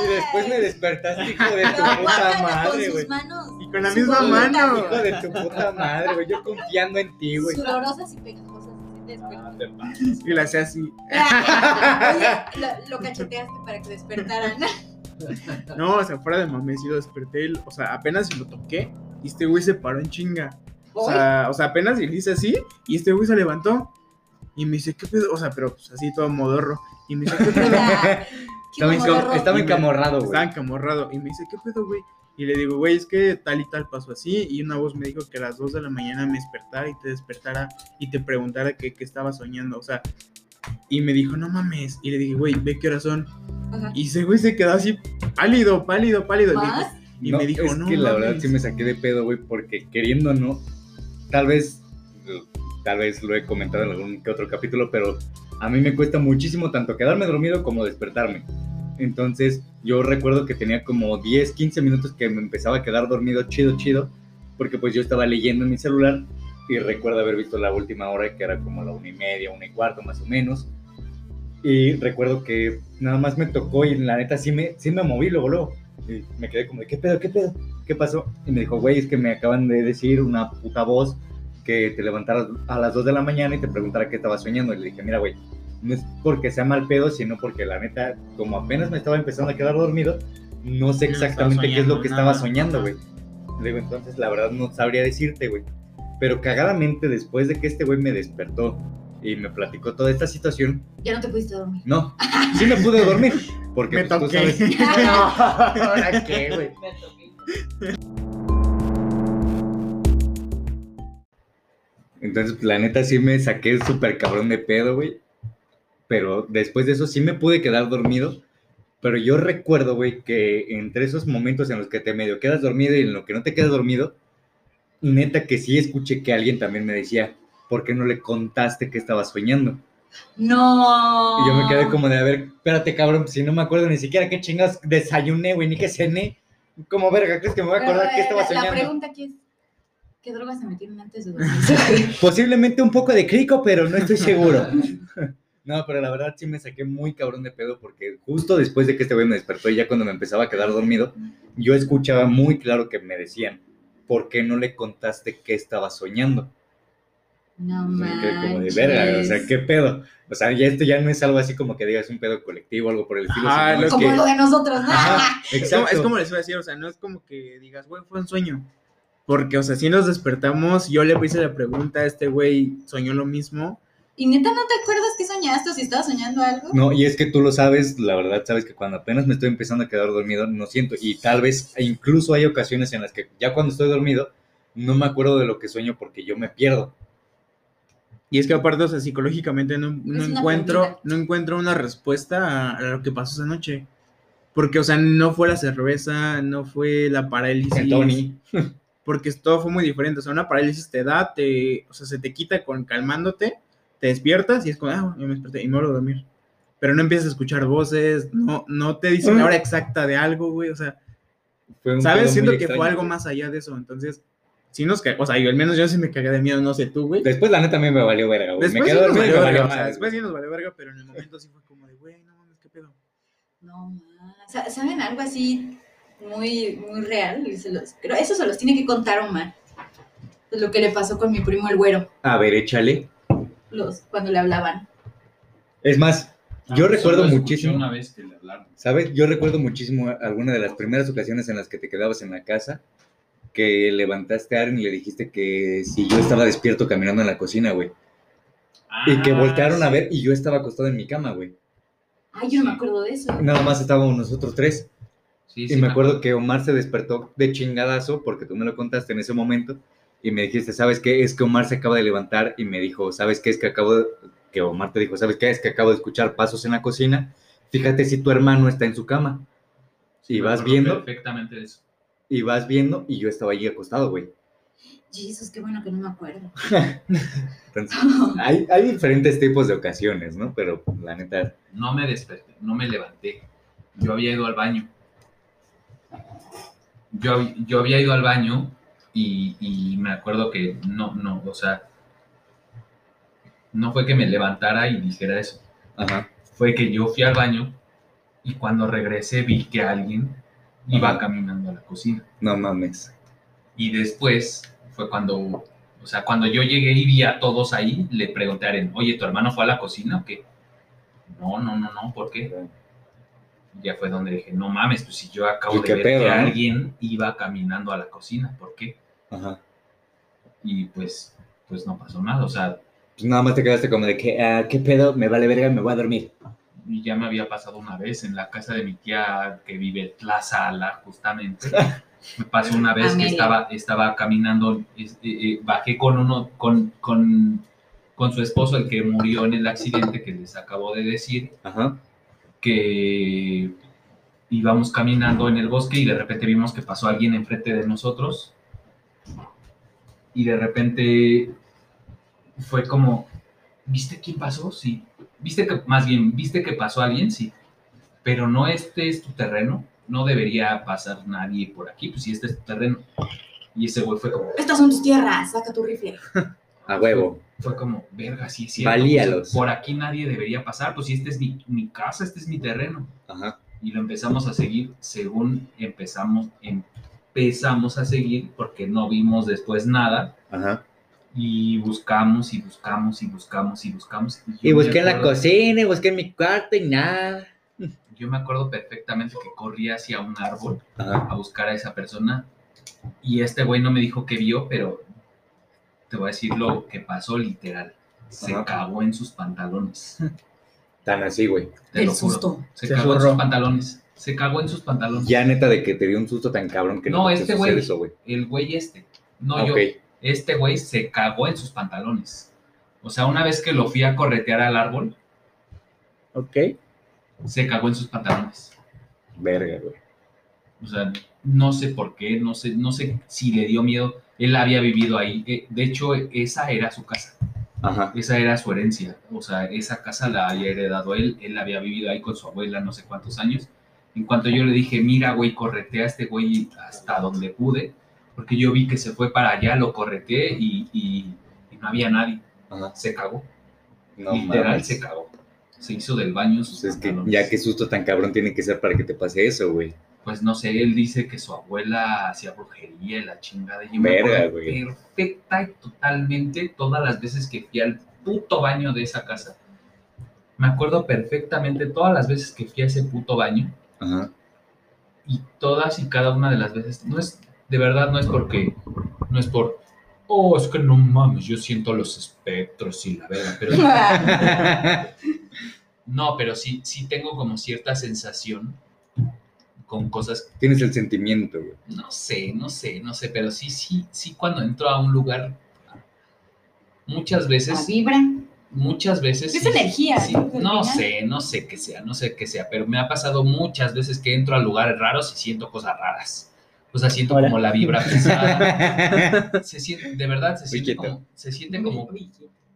Y después me despertaste, hijo de tu puta madre, güey. Con la Su misma mano. Hijo de tu puta madre, güey. Yo confiando en ti, güey. Sudorosas y pegajosas. Ah. Y la hacía así. Oye, lo, lo cacheteaste para que despertaran. No, o sea, fuera de mame, sí lo desperté. O sea, apenas si lo toqué y este güey se paró en chinga. O sea, o sea apenas le hice así y este güey se levantó. Y me dice, ¿qué pedo? O sea, pero pues así todo modorro. Y me dice, ¿qué pedo? Estaba, encamorrado, güey. Estaba encamorrado. Y me dice, ¿qué pedo, güey? Y le digo, güey, es que tal y tal pasó así. Y una voz me dijo que a las 2 de la mañana me despertara y te despertara y te preguntara qué qué estaba soñando. O sea, y me dijo, no mames. Y le dije, güey, ve qué horas son. Ajá. Y ese güey se quedó así, pálido, pálido, pálido. Y me dijo- ¿Más? Y No, me dijo, es no. que la verdad mames". sí me saqué de pedo, güey, porque queriendo o no, tal vez, tal vez lo he comentado en algún que otro capítulo, pero a mí me cuesta muchísimo tanto quedarme dormido como despertarme. Entonces, yo recuerdo que tenía como 10, 15 minutos que me empezaba a quedar dormido chido, chido, porque pues yo estaba leyendo en mi celular y recuerdo haber visto la última hora que era como la una y media, una y cuarto más o menos. Y recuerdo que nada más me tocó y la neta sí me, sí me moví luego, luego. Y me quedé como de, ¿qué pedo, qué pedo? ¿Qué pasó? Y me dijo, güey, es que me acaban de decir una puta voz que te levantaras a las 2 de la mañana y te preguntara qué estaba soñando. Y le dije, mira, güey, no es porque sea mal pedo, sino porque la neta, como apenas me estaba empezando a quedar dormido, no sé No exactamente qué es lo que estaba soñando, güey. Le digo, entonces la verdad no sabría decirte, güey. Pero cagadamente, después de que este güey me despertó y me platicó toda esta situación, Ya no te pudiste dormir. no, sí me pude dormir. Porque Me pues, tú toqué. sabes- No, ¿ahora qué, güey? Entonces, la neta sí me saqué súper cabrón de pedo, güey. Pero después de eso sí me pude quedar dormido. Pero yo recuerdo, güey, que entre esos momentos en los que te medio quedas dormido y en lo que no te quedas dormido, neta que sí escuché que alguien también me decía, ¿por qué no le contaste que estaba soñando? No. Y yo me quedé como de, a ver, espérate, cabrón, si no me acuerdo ni siquiera qué chingas desayuné, güey, ni qué cené. Como verga, ¿crees que me voy a Pero, acordar que eh, estaba la- La soñando? pregunta aquí es: ¿qué drogas se metieron antes de dormir? Posiblemente un poco de crico, pero no estoy seguro. No, pero la verdad sí me saqué muy cabrón de pedo porque justo después de que este güey me despertó y ya cuando me empezaba a quedar dormido, yo escuchaba muy claro que me decían, ¿por qué no le contaste que estaba soñando? No Me quedé como de verga, o sea, ¿qué pedo? O sea, ya esto ya no es algo así como que digas un pedo colectivo o algo por el estilo, sino lo es Como que... lo de nosotros, ¿no? Ajá, Es como, exacto. es como les iba a decir, o sea, no es como que digas, güey, fue un sueño. Porque, o sea, si nos despertamos, yo le hice la pregunta a este güey, soñó lo mismo. ¿Y neta no te acuerdas que soñaste o si estabas soñando algo? No, y es que tú lo sabes, la verdad, sabes que cuando apenas me estoy empezando a quedar dormido, no siento. Y tal vez, e incluso hay ocasiones en las que ya cuando estoy dormido, no me acuerdo de lo que sueño porque yo me pierdo. Y es que aparte, o sea, psicológicamente no, no encuentro, no encuentro una respuesta a, a lo que pasó esa noche. Porque, o sea, no fue la cerveza, no fue la parálisis. El Tony. Porque todo fue muy diferente. O sea, una parálisis te da, te, o sea, se te quita con calmándote, te despiertas y es como, ah, yo me desperté y me vuelvo a dormir. Pero no empiezas a escuchar voces, no, no te dicen la hora exacta de algo, güey. O sea, Fue un pedo ¿sabes? Siento que extraño, fue algo güey. más allá de eso. Entonces, sí nos O sea, yo al menos yo sí me cagué de miedo, no sé tú, güey. Después, la neta, a mí me valió verga, güey. Me Después quedé sí dormido valió me verga, valió o sea, madre, después sí nos valió verga, pero en el momento sí fue como de, güey, no mames, qué pedo. No, ma. Sa- ¿Saben algo así muy, muy real? Y se los- eso se los tiene que contar Omar. Lo que le pasó con mi primo el güero, A ver, échale. Los, cuando le hablaban. Es más, Ah, yo recuerdo muchísimo. Una vez que le hablaron. ¿Sabes? Yo recuerdo muchísimo alguna de las primeras ocasiones en las que te quedabas en la casa, que levantaste a Aaron y le dijiste que si yo estaba despierto caminando en la cocina, güey. y que Ah, voltearon a ver y yo estaba acostado en mi cama, güey. Ay, yo no me acuerdo de eso. Nada más estábamos nosotros tres. Sí, Y sí, me acuerdo que Omar se despertó de chingadazo, porque tú me lo contaste en ese momento, y me dijiste, ¿sabes qué? Es que Omar se acaba de levantar y me dijo, ¿sabes qué? Es que acabo de... que Omar te dijo, ¿sabes qué? Es que acabo de escuchar pasos en la cocina. Fíjate si tu hermano está en su cama. Sí, y vas viendo, Perfectamente eso. y vas viendo, y yo estaba allí acostado, güey. Jesus, qué bueno que no me acuerdo. Entonces, hay, hay diferentes tipos de ocasiones, ¿no? Pero la neta, No me desperté, no me levanté. Yo había ido al baño. Yo, yo había ido al baño y, y me acuerdo que no, no, o sea, no fue que me levantara y dijera eso. ajá. Fue que yo fui al baño y cuando regresé vi que alguien iba Ajá. caminando a la cocina. No mames. Y después fue cuando, o sea, cuando yo llegué y vi a todos ahí, le pregunté a Aren, oye, ¿tu hermano fue a la cocina o qué? No, no, no, no, ¿por qué? Ya fue donde dije, no mames, pues si yo acabo ¿Y de ver pedo, que alguien iba caminando a la cocina, ¿por qué? Ajá. Y pues, pues no pasó nada, o sea, Pues nada más te quedaste como de que, ah, ¿qué pedo? Me vale verga, me voy a dormir. y ya me había pasado una vez en la casa de mi tía que vive Plaza Ala, justamente. Me pasó una vez que estaba, estaba caminando, eh, eh, bajé con uno, con, con, con su esposo, el que murió en el accidente que les acabo de decir, Ajá. que íbamos caminando en el bosque y de repente vimos que pasó alguien enfrente de nosotros y de repente fue como, ¿viste quién pasó? Sí. ¿Viste que, más bien, ¿viste que pasó alguien? Sí. Pero no este es tu terreno, no debería pasar nadie por aquí, pues si este es tu terreno. Y ese güey fue como, Estas son tus tierras, saca tu rifle. A huevo. fue como, verga, sí cierto. Valíalos. pues, por aquí nadie debería pasar, pues si este es mi, mi casa, este es mi terreno Ajá. y lo empezamos a seguir según empezamos empezamos a seguir porque no vimos después nada Ajá. y buscamos y buscamos y buscamos y buscamos Y me busqué en la cocina, y busqué en mi cuarto y nada. yo me acuerdo perfectamente que corrí hacia un árbol Ajá. a buscar a esa persona y este güey no me dijo qué vio pero te voy a decir lo que pasó literal se Ajá. cagó en sus pantalones Tan así, güey. te Del lo juro. susto. se, Se cagó en sus pantalones se cagó en sus pantalones Ya neta de que te dio un susto tan cabrón que No, te este güey. eso, güey. el güey este no Ah, yo este güey se cagó en sus pantalones. O sea, una vez que lo fui a corretear al árbol, Ok. se cagó en sus pantalones. Verga, güey. O sea, no sé por qué, no sé, no sé si le dio miedo. Él había vivido ahí. Eh, De hecho, esa era su casa, Ajá. esa era su herencia. O sea, esa casa la había heredado él. Él había vivido ahí con su abuela no sé cuántos años. En cuanto yo le dije, mira, güey, corretea a este güey hasta donde pude, porque yo vi que se fue para allá, lo correteé y, y- y no había nadie. Ajá. Se cagó. No Literal mames. se cagó. Se hizo del baño sus Pues es que pantalones. ya qué susto tan cabrón tiene que ser para que te pase eso, güey. pues no sé, él dice que su abuela hacía brujería y la chingada. Y yo me Verga, acuerdo güey. perfecta y totalmente todas las veces que fui al puto baño de esa casa. Me acuerdo perfectamente todas las veces que fui a ese puto baño Ajá. y todas y cada una de las veces, no es, de verdad no es porque, no es por, oh, es que no mames, yo siento los espectros y la verdad, pero no, pero sí, sí tengo como cierta sensación con cosas, Tienes el sentimiento, güey. no sé, no sé, no sé, pero sí, sí, sí cuando entro a un lugar, muchas La veces, vibra. Muchas veces... Es sí, energía, sí, ¿no? Sé, no sé qué sea, no sé qué sea, pero me ha pasado muchas veces que entro a lugares raros y siento cosas raras. O sea, siento Hola. como la vibra pesada. Se siente, de verdad, se siente como, se siente como,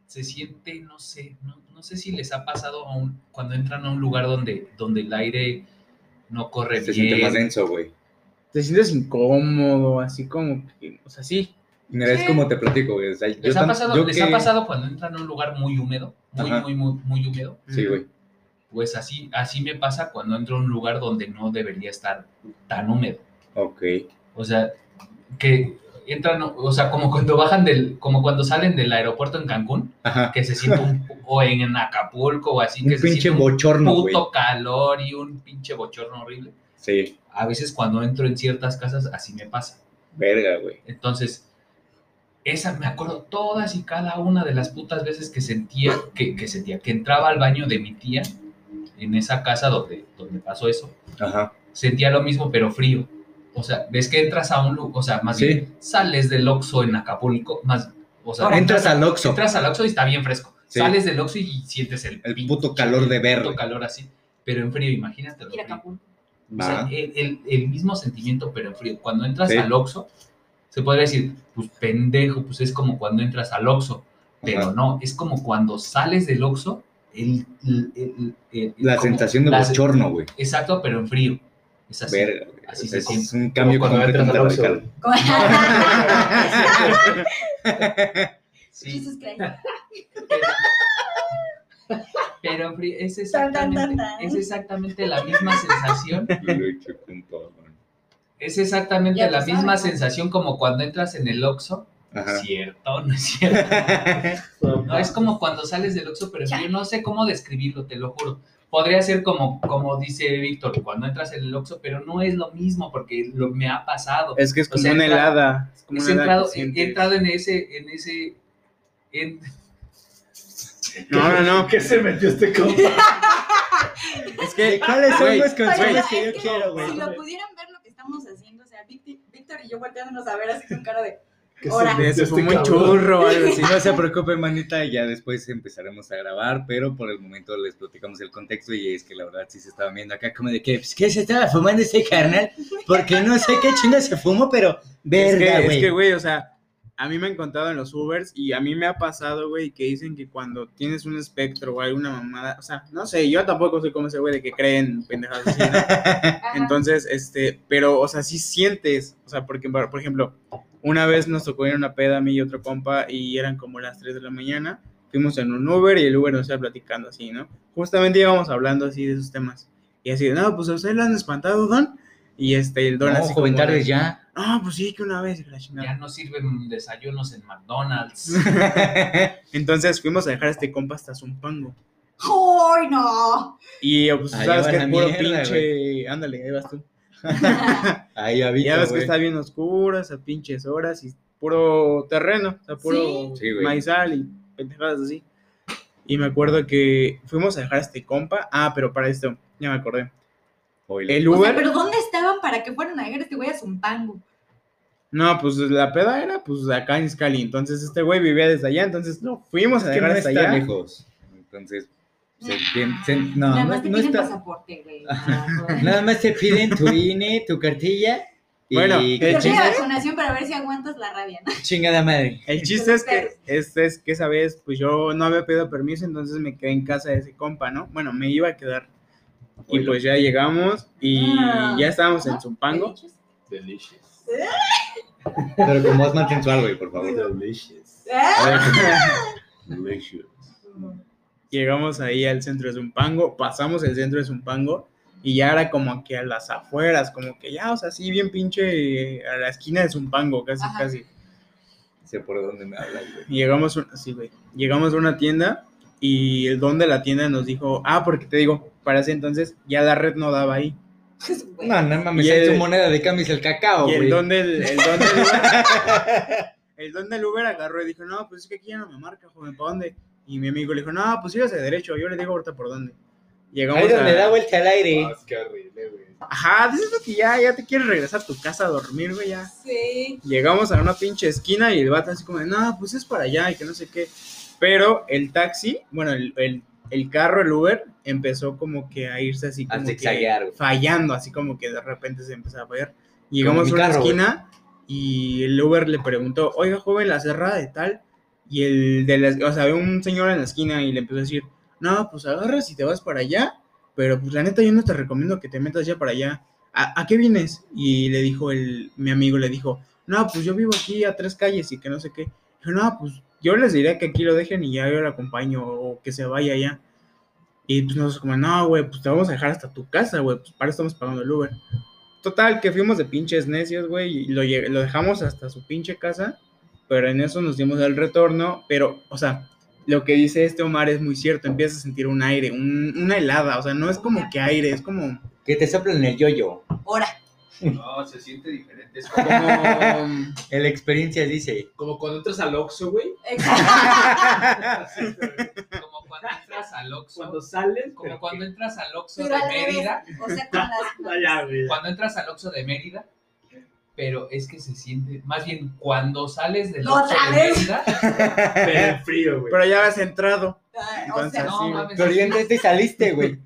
se siente, no sé, no, no sé si les ha pasado a un- cuando entran a un lugar donde, donde el aire no corre Se bien. siente más denso, güey. Te sientes incómodo, así como que, o sea, sí. Mira, es como te platico, güey. O sea, yo ¿Les, ha pasado, yo les que- ha pasado cuando entran a un lugar muy húmedo? Muy, Ajá. muy, muy, muy húmedo. Sí, güey. Pues así, así me pasa cuando entro a un lugar donde no debería estar tan húmedo. Ok. O sea, que entran, o sea, como cuando bajan del, como cuando salen del aeropuerto en Cancún, Ajá. que se siente un, o en Acapulco o así, Un que se pinche siente un bochorno, güey. puto calor y un pinche bochorno horrible. Sí. A veces cuando entro en ciertas casas así me pasa. Verga, güey. Entonces, esa me acuerdo todas y cada una de las putas veces que sentía, que, que sentía, que entraba al baño de mi tía en esa casa donde, donde pasó eso, Ajá. sentía lo mismo pero frío. O sea, ves que entras a un lugar, o sea, más Sí. bien sales del Oxxo en Acapulco, más, o sea, Entras al Oxxo. entras al Oxxo y está bien fresco. Sí. Sales del Oxxo y sientes el, El puto calor de el verde. puto calor así, pero en frío, imagínate. A Acapulco. O sea, el, el- el mismo sentimiento, pero en frío. Cuando entras Sí. al Oxxo, se podría decir, pues pendejo, pues es como cuando entras al Oxxo. Pero Ajá. no, es como cuando sales del Oxxo, el, el- el- el- La como sensación de la- bochorno, güey. Exacto, pero en frío. Es así. Verga, güey. Así se es siente. un cambio Como cuando entras al Oxxo, radical. Sí, Jesus Christ. pero, pero es Tan, tan, exactamente, tan, tan. es exactamente la misma sensación. Leche con todo, man. Es exactamente Ya la misma sensación como cuando entras en el Oxxo. Cierto, no es cierto. No, es como cuando sales del Oxxo, pero yo no sé cómo describirlo, te lo juro. Podría ser como, como dice Víctor, cuando entras en el Oxxo, pero no es lo mismo porque lo, me ha pasado. Es que es O como sea, una helada. Es como una entrado, he entrado en ese, en ese, en- No, no, no. ¿Qué se metió este compa? Es que, ¿Cuáles son los consejos que yo quiero, güey? Si lo pudieran ver estamos haciendo, o sea, Víctor, y yo volteándonos a ver así con cara de. ¿Qué Ahora. se este cabrón? churro o algo así. No se preocupen, manita, ya después empezaremos a grabar, pero por el momento les platicamos el contexto y es que la verdad sí se estaba viendo acá como de que, Pues, ¿Qué se estaba fumando este carnal? Porque no sé qué chinga se fumó, pero verga, que, es güey. que, güey, o sea, a mí me han contado en los Ubers y a mí me ha pasado, güey, que dicen que cuando tienes un espectro o alguna mamada, o sea, no sé, yo tampoco soy como ese güey de que creen pendejadas así, ¿no? Entonces, este, pero, o sea, sí sientes, o sea, porque, por ejemplo, una vez nos tocó ir a una peda a mí y otro compa y eran como las 3 de la mañana, fuimos en un Uber y el Uber nos iba platicando así, ¿no? Justamente íbamos hablando así de esos temas. Y así, no, pues a ustedes lo han espantado, Don. Y este, el Don No, así joven, como de, tardes ya. Ah, pues sí, que una vez, ya no sirven desayunos en McDonald's. Entonces fuimos a dejar a este compa hasta Zumpango. ¡Ay, no! Y pues Allá sabes que es puro mierda, pinche. Ándale, ahí vas tú. ahí habita, ya ves que está bien oscuro, a pinches horas y puro terreno, o sea, puro Sí, maizal y pendejadas así. Y me acuerdo que fuimos a dejar a este compa. Ah, pero para esto, ya me acordé. El O sea, Uber. pero ¿dónde para que fueran a a este güey a Zumpango? No, pues la peda era pues acá en Iscali. Entonces este güey vivía desde allá. Entonces lo fuimos a no hasta allá. lejos. Entonces, se, entiende- se- no, Nada no, más te no piden está. pasaporte, güey. Nada más te piden tu INE, tu cartilla y Bueno, que el Te chiste- vacunación para ver si aguantas la rabia, ¿no? chingada madre. El chiste es que, este es que esa vez, pues yo no había pedido permiso, entonces me quedé en casa de ese compa, ¿no? Bueno, me iba a quedar. Y pues ya llegamos y Ah. ya estábamos en Zumpango. Delicious. Pero con voz más sensual, güey, por favor. Delicious. Delicious. Llegamos ahí al centro de Zumpango, pasamos el centro de Zumpango Y ya era como que a las afueras, como que ya, o sea, así bien pinche eh, a la esquina de Zumpango, casi, Ajá. casi. Sé por dónde me hablas, güey. Llegamos, a una- sí, güey. Llegamos a una tienda y el don de la tienda nos dijo, ah, porque te digo, para ese entonces ya la red no daba ahí. No, no mames, es tu moneda de cambio es el cacao, y el güey. don del, el don del Uber, el don del Uber agarró y dijo, no, pues es que aquí ya no me marca, joven, ¿para dónde? Y mi amigo le dijo, no, pues sígase derecho, yo le digo ahorita por dónde. Llegamos Ahí donde a- da vuelta al aire. Ah, es que horrible, güey. Ajá, dices que ya, ya te quieres regresar a tu casa a dormir, güey, ya. Sí. Llegamos a una pinche esquina y el vato así como de, no, pues es para allá y que no sé qué. Pero el taxi, bueno, el, el, el carro, el Uber, empezó como que a irse así como que fallando, así como que de repente se empezaba a fallar. Llegamos a una carro, esquina y el Uber le preguntó, oiga, joven, la cerrada de tal. Y el de la, o sea, había un señor en la esquina y le empezó a decir, no, pues agarras y te vas para allá, pero pues la neta yo no te recomiendo que te metas ya para allá. ¿A, a qué vienes? Y le dijo el, mi amigo, le dijo, no, pues yo vivo aquí a tres calles y que no sé qué. Dijo, no, pues yo les diré que aquí lo dejen y ya yo lo acompaño o que se vaya allá. Y pues nosotros como, no, güey, pues te vamos a dejar hasta tu casa, güey, pues para eso estamos pagando el Uber. Total, que fuimos de pinches necios, güey, y lo, lo dejamos hasta su pinche casa, pero en eso nos dimos el retorno, pero, o sea, lo que dice este Omar es muy cierto, empiezas a sentir un aire, un- una helada, o sea, no es como que aire, es como... Que te soplan el yoyo. Ahora. No, se siente diferente. Es como. la experiencia dice. Como cuando entras al Oxxo, güey. como cuando entras al Oxxo. Cuando sales. como cuando entras al Oxxo de. Mérida. O sea, con las. Ah. Cuando entras al Oxxo de Mérida. Pero es que se siente. Más bien, cuando sales del ¡Otra Oxxo de! Mérida. Pero en frío, güey. Pero ya has entrado Ah, O sea, No mames. Pero ya entraste y saliste, güey.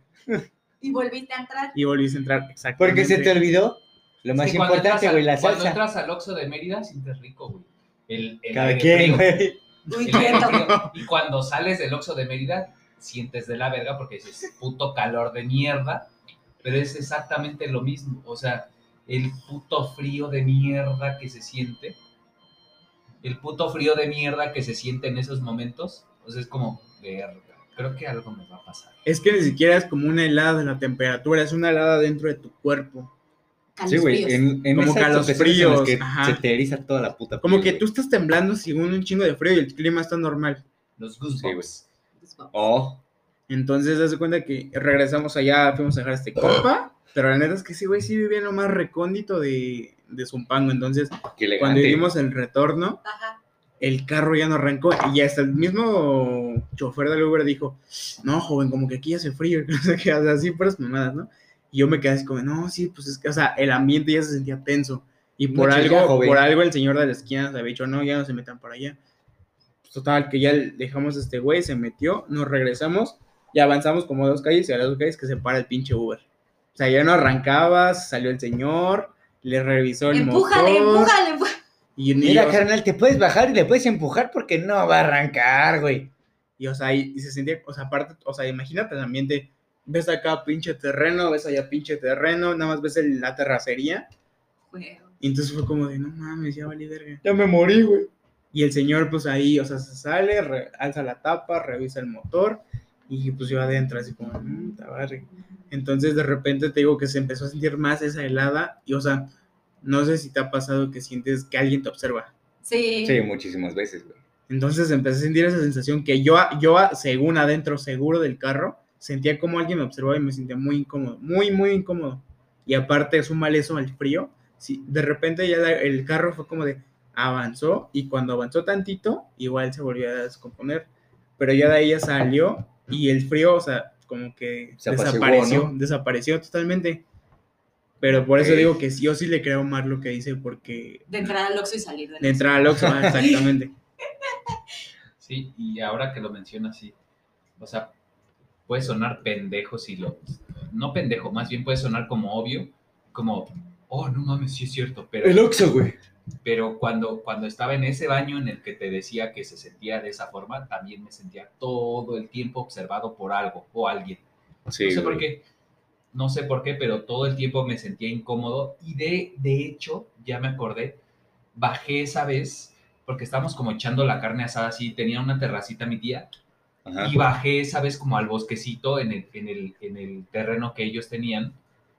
y volviste a entrar. y volviste a entrar, exactamente. Porque se te olvidó lo más cuando importante, entras güey, al- la Cuando salsa. entras al Oxxo de Mérida, sientes rico, güey. El, el Cada quien, güey. Y cuando sales del Oxxo de Mérida, sientes de la verga porque dices, puto calor de mierda. Pero es exactamente lo mismo. O sea, el puto frío de mierda que se siente. El puto frío de mierda que se siente en esos momentos. O sea, es como, verga, creo que algo me va a pasar. Es que ni siquiera es como una helada de la temperatura, es una helada dentro de tu cuerpo. Sí, güey. En, en Como esas en las que ajá. se te eriza toda la puta Como piel, que tú estás temblando según un chingo de frío y el clima está normal. Los Sí, güey. goosebumps. Oh, Entonces, haz de cuenta que regresamos allá, fuimos a dejar a este compa, pero la neta es que sí, güey, sí vivía en lo más recóndito de, de Zumpango. Entonces, cuando dimos el retorno, Ajá. el carro ya no arrancó y hasta el mismo chofer del Uber dijo, no, joven, como que aquí hace frío, que no sé qué, o sea, así puras mamadas, ¿no? Y yo me quedé así como, no, sí, pues es que, o sea, el ambiente ya se sentía tenso. Y por Mucho algo, ya, por algo el señor de la esquina se había dicho, no, ya no se metan para allá. Pues, total, que ya dejamos a este güey, se metió, nos regresamos y avanzamos como dos calles y a las dos calles que se para el pinche Uber. O sea, ya no arrancaba, salió el señor, le revisó el Empújale, motor. empújale, empújale. Y, Mira, carnal, te puedes bajar y le puedes empujar porque no va a arrancar, güey. Y, o sea, y, y se sentía, o sea, aparte, o sea, imagínate el ambiente, ves acá pinche terreno, ves allá pinche terreno, nada más ves el- la terracería, Juego. y entonces fue como de, no mames, ya valí verga. Ya me morí, güey. Y el señor, pues ahí, o sea, se sale, re- alza la tapa, revisa el motor, y pues yo adentro, así como, mmm, tabarre. Entonces, de repente te digo que se empezó a sentir más esa helada, y o sea, no sé si te ha pasado que sientes que alguien te observa. Sí. Sí, muchísimas veces, güey. Entonces empecé a sentir esa sensación que yo, yo según adentro, seguro del carro, sentía como alguien me observaba y me sentía muy incómodo, muy, muy incómodo. Y aparte, sumale eso al frío. Sí, de repente ya la- el carro fue como de avanzó y cuando avanzó tantito, igual se volvió a descomponer. Pero ya de ahí ya salió y el frío, o sea, como que Se desapareció, ¿no? desapareció totalmente. Pero por eso digo que sí, yo sí le creo más lo que dice, porque De entrar al Oxxo y salir del de entrar al Oxxo, exactamente. Sí, y ahora que lo mencionas, sí. O sea, puede sonar pendejo si lo. No pendejo, más bien puede sonar como obvio, como, oh, no mames, sí es cierto, pero. El Oxxo, güey. Pero cuando, cuando estaba en ese baño en el que te decía que se sentía de esa forma, también me sentía todo el tiempo observado por algo o alguien. Sí, no sé por güey. qué. No sé por qué, pero todo el tiempo me sentía incómodo. Y de, de hecho, ya me acordé, bajé esa vez, porque estábamos como echando la carne asada así, tenía una terracita mi tía, Ajá. y bajé esa vez como al bosquecito en el, en el, en el terreno que ellos tenían,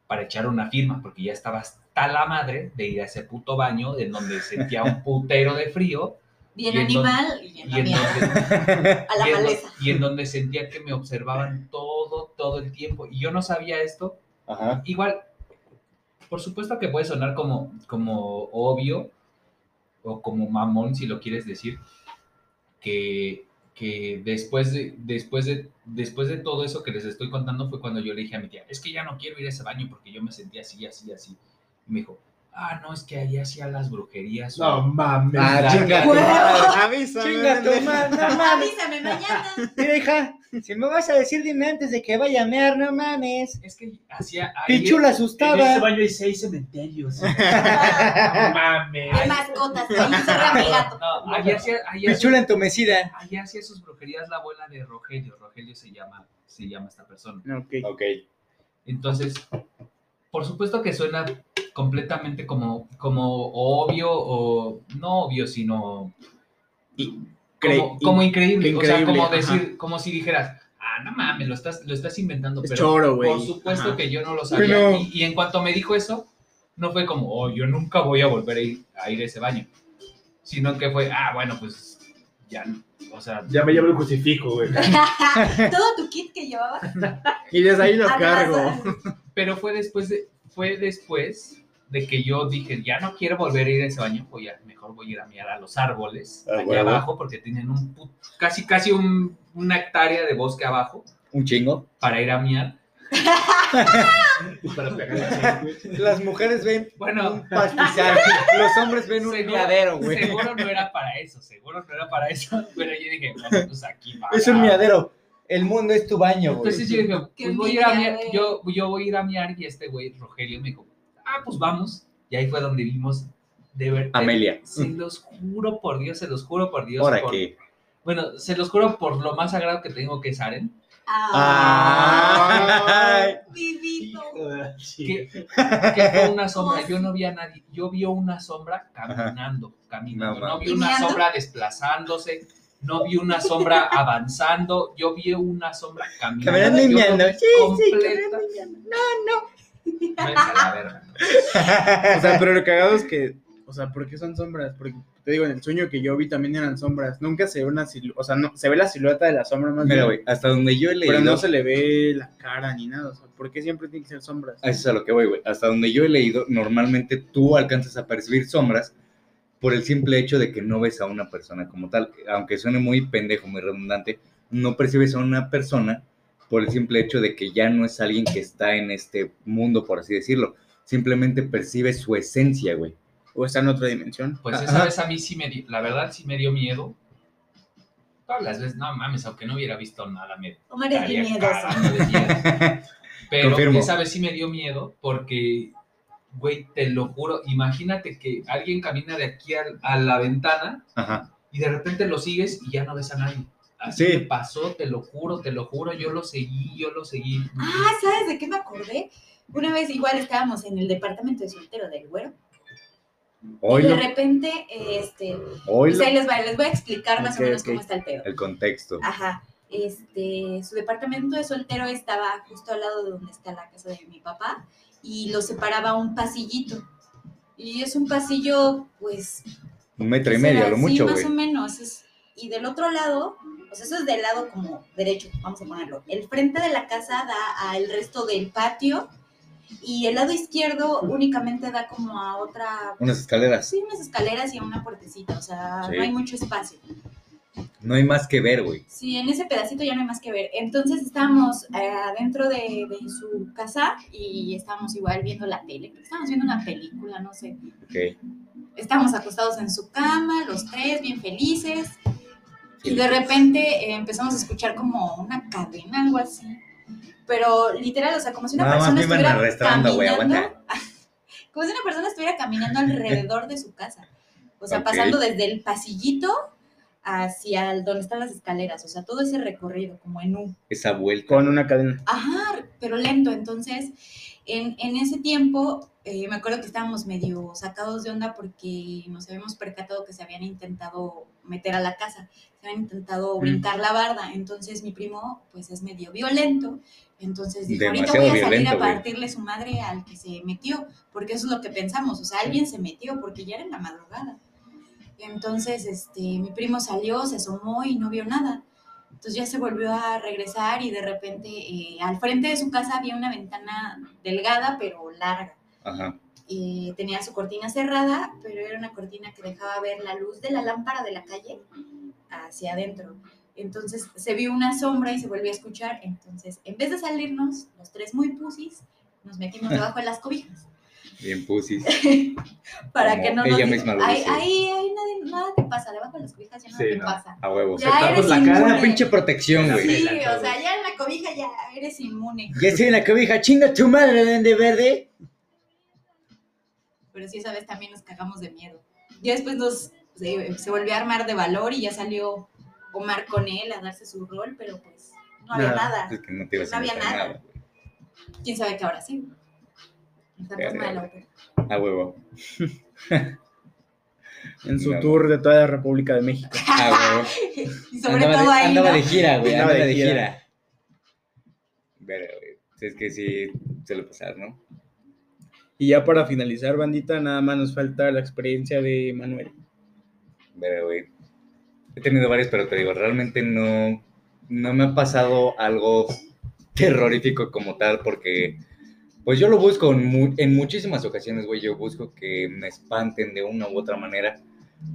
para echar una firma, porque ya estaba hasta la madre de ir a ese puto baño, en donde sentía un putero de frío. Bien Y en animal y en Y la en, mierda. donde, A la y, en, do- maleza. y en donde sentía que me observaban todo, todo el tiempo. Y yo no sabía esto. Ajá. Igual, por supuesto que puede sonar como, como obvio o como mamón, si lo quieres decir, que, que después, de, después, de, después de todo eso que les estoy contando fue cuando yo le dije a mi tía, es que ya no quiero ir a ese baño porque yo me sentía así, así, así. Y me dijo, ah, no, es que ahí hacía las brujerías. o- No mames. Ah, chinga tu madre. Avísame. Chinga tu madre. Avísame mañana. Mira, hija, si me vas a decir, dime antes de que vaya a mear, no mames. Es que hacía... Pichula En ese asustada. baño hay seis cementerios. No De mames. mascotas. Ahí encerra mi gato. No, ahí hacía, ahí hacía- Pichula entumecida. ahí hacía sus brujerías la abuela de Rogelio. Rogelio se llama, se llama esta persona. Ok. Ok. Entonces, por supuesto que suena completamente como, como obvio o no obvio, sino como, como increíble. O sea, increíble, como ajá. decir, como si dijeras, ah, no mames, lo estás, lo estás inventando. Es pero choro, güey. por supuesto Ajá. que yo no lo sabía. Pero- Y, y en cuanto me dijo eso, no fue como, oh, yo nunca voy a volver a ir a, ir a ese baño. Sino que fue, ah, bueno, pues ya, no. o sea, Ya me llevo el crucifijo, güey. Todo tu kit que llevaba. Y desde ahí lo cargo. pero fue después de, fue después de que yo dije, ya no quiero volver a ir a ese baño, voy a, mejor voy a ir a mirar a los árboles, Ah, allá abajo, porque tienen un, casi, casi un- una hectárea de bosque abajo Un chingo. para ir a miar. Para pegar el Las mujeres ven Bueno, un pastizal. Los hombres ven un miadero, güey. seguro no era para eso, seguro no era para eso, pero yo dije, bueno, pues aquí va. Es un miadero. El mundo es tu baño, güey. Entonces yo dije, pues voy a ir a miar, yo, yo voy a ir a miar y este güey, Rogelio, me dijo, ah, pues vamos. Y ahí fue donde vimos de ver. Amelia. Se los juro por Dios, se los juro por Dios. Ahora por- que. Bueno, se los juro por lo más sagrado que tengo que es Aren. Ay. Vivito. Que, que fue una sombra. Yo no vi a nadie. Yo vi una sombra caminando, caminando. No No, vi una sombra desplazándose. No vi una sombra avanzando. Yo vi una sombra caminando. Caminando y meando. No, O sea, pero lo cagado es que, o sea, ¿por qué son sombras? Porque te digo, en el sueño que yo vi también eran sombras. Nunca se ve una silueta, o sea, no, se ve la silueta de la sombra más Mira, bien, güey, hasta donde yo he leído. pero no se le ve la cara ni nada. O sea, ¿por qué siempre tiene que ser sombras? Eso es a lo que voy, güey. Hasta donde yo he leído, normalmente tú alcanzas a percibir sombras por el simple hecho de que no ves a una persona como tal. Aunque suene muy pendejo, muy redundante, no percibes a una persona por el simple hecho de que ya no es alguien que está en este mundo, por así decirlo. Simplemente percibes su esencia, güey. O está en otra dimensión. Pues Ajá. esa vez a mí sí me dio, la verdad sí me dio miedo. Todas las veces, no mames, aunque no hubiera visto nada, me Omar es bien estaría miedoso. cagando de miedo. Pero Confirmo. esa vez sí me dio miedo porque, güey, te lo juro, imagínate que alguien camina de aquí a, la ventana Ajá. y de repente lo sigues y ya no ves a nadie. Así Sí. me pasó, te lo juro, te lo juro, yo lo seguí, yo lo seguí. Ah, ¿sabes de qué me acordé? Una vez igual estábamos en el departamento de soltero del güero. Y de repente, este, pues ahí les, va- les voy a explicar más o menos cómo está el pedo. El contexto. Ajá. Este, su departamento de soltero estaba justo al lado de donde está la casa de mi papá y lo separaba un pasillito. Y es un pasillo, pues, Un metro y ¿qué medio, lo mucho, Sí, güey. más o menos. es- y del otro lado, o sea, eso es del lado como derecho, vamos a ponerlo. El frente de la casa da al resto del patio y el lado izquierdo únicamente da como a otra, Unas escaleras. sí, unas escaleras y a una puertecita, o sea, Sí. no hay mucho espacio. No hay más que ver, güey. Sí, en ese pedacito ya no hay más que ver. Entonces estábamos eh, adentro de, de su casa y estábamos igual viendo la tele. Estábamos viendo una película, no sé. Ok. Estábamos acostados en su cama, los tres, bien felices. Y de repente eh, empezamos a escuchar como una cadena, algo así. Pero literal, o sea, como si una persona estuviera caminando. como si una persona estuviera caminando alrededor de su casa. O sea, pasando desde el pasillito hacia el- donde están las escaleras. O sea, todo ese recorrido, como en U. Esa vuelta. Con una cadena. Ajá, pero lento. Entonces, en, en ese tiempo, eh, me acuerdo que estábamos medio sacados de onda porque nos habíamos percatado que se habían intentado meter a la casa, se habían intentado brincar la barda, entonces mi primo pues es medio violento, entonces dijo, ahorita Demasiado voy a salir a güey. partirle su madre al que se metió, porque eso es lo que pensamos, o sea, alguien se metió porque ya era en la madrugada. Entonces, este, mi primo salió, se asomó y no vio nada. Entonces ya se volvió a regresar y de repente eh, al frente de su casa había una ventana delgada pero larga. Ajá. Eh, tenía su cortina cerrada, pero era una cortina que dejaba ver la luz de la lámpara de la calle hacia adentro. Entonces se vio una sombra y se volvió a escuchar. Entonces, en vez de salirnos, los tres muy pusis, nos metimos debajo de las cobijas. Bien pusis. Para Como que no ella nos misma lo ahí, dice. ahí, ahí nadie- nada te pasa, debajo de las cobijas ya nada Sí, te no. pasa. A huevo. Ya eres la cara. Una pinche protección, güey. Sí, o sea, ya en la cobija ya eres inmune. Ya estoy en la cobija, chinga tu madre, Duende Verde. Pero sí, esa vez también nos cagamos de miedo. Ya después nos, se, se volvió a armar de valor y ya salió Omar con él a darse su rol, pero pues no había Nada. nada. Es que no te había nada. nada. güey. ¿Quién sabe qué ahora sí? El fantasma de la ópera. A huevo. En su No. tour de toda la República de México. A huevo. Y sobre andaba todo de, ahí, andaba ¿no? de gira, güey. Andaba Andaba de de gira. gira. Pero, güey, es que sí suele pasar, ¿no? Y ya para finalizar, bandita, nada más nos falta la experiencia de Manuel. Pero, güey. He tenido varios, pero te digo, realmente no, no me ha pasado algo terrorífico como tal, porque pues yo lo busco en, mu- en muchísimas ocasiones, güey. Yo busco que me espanten de una u otra manera.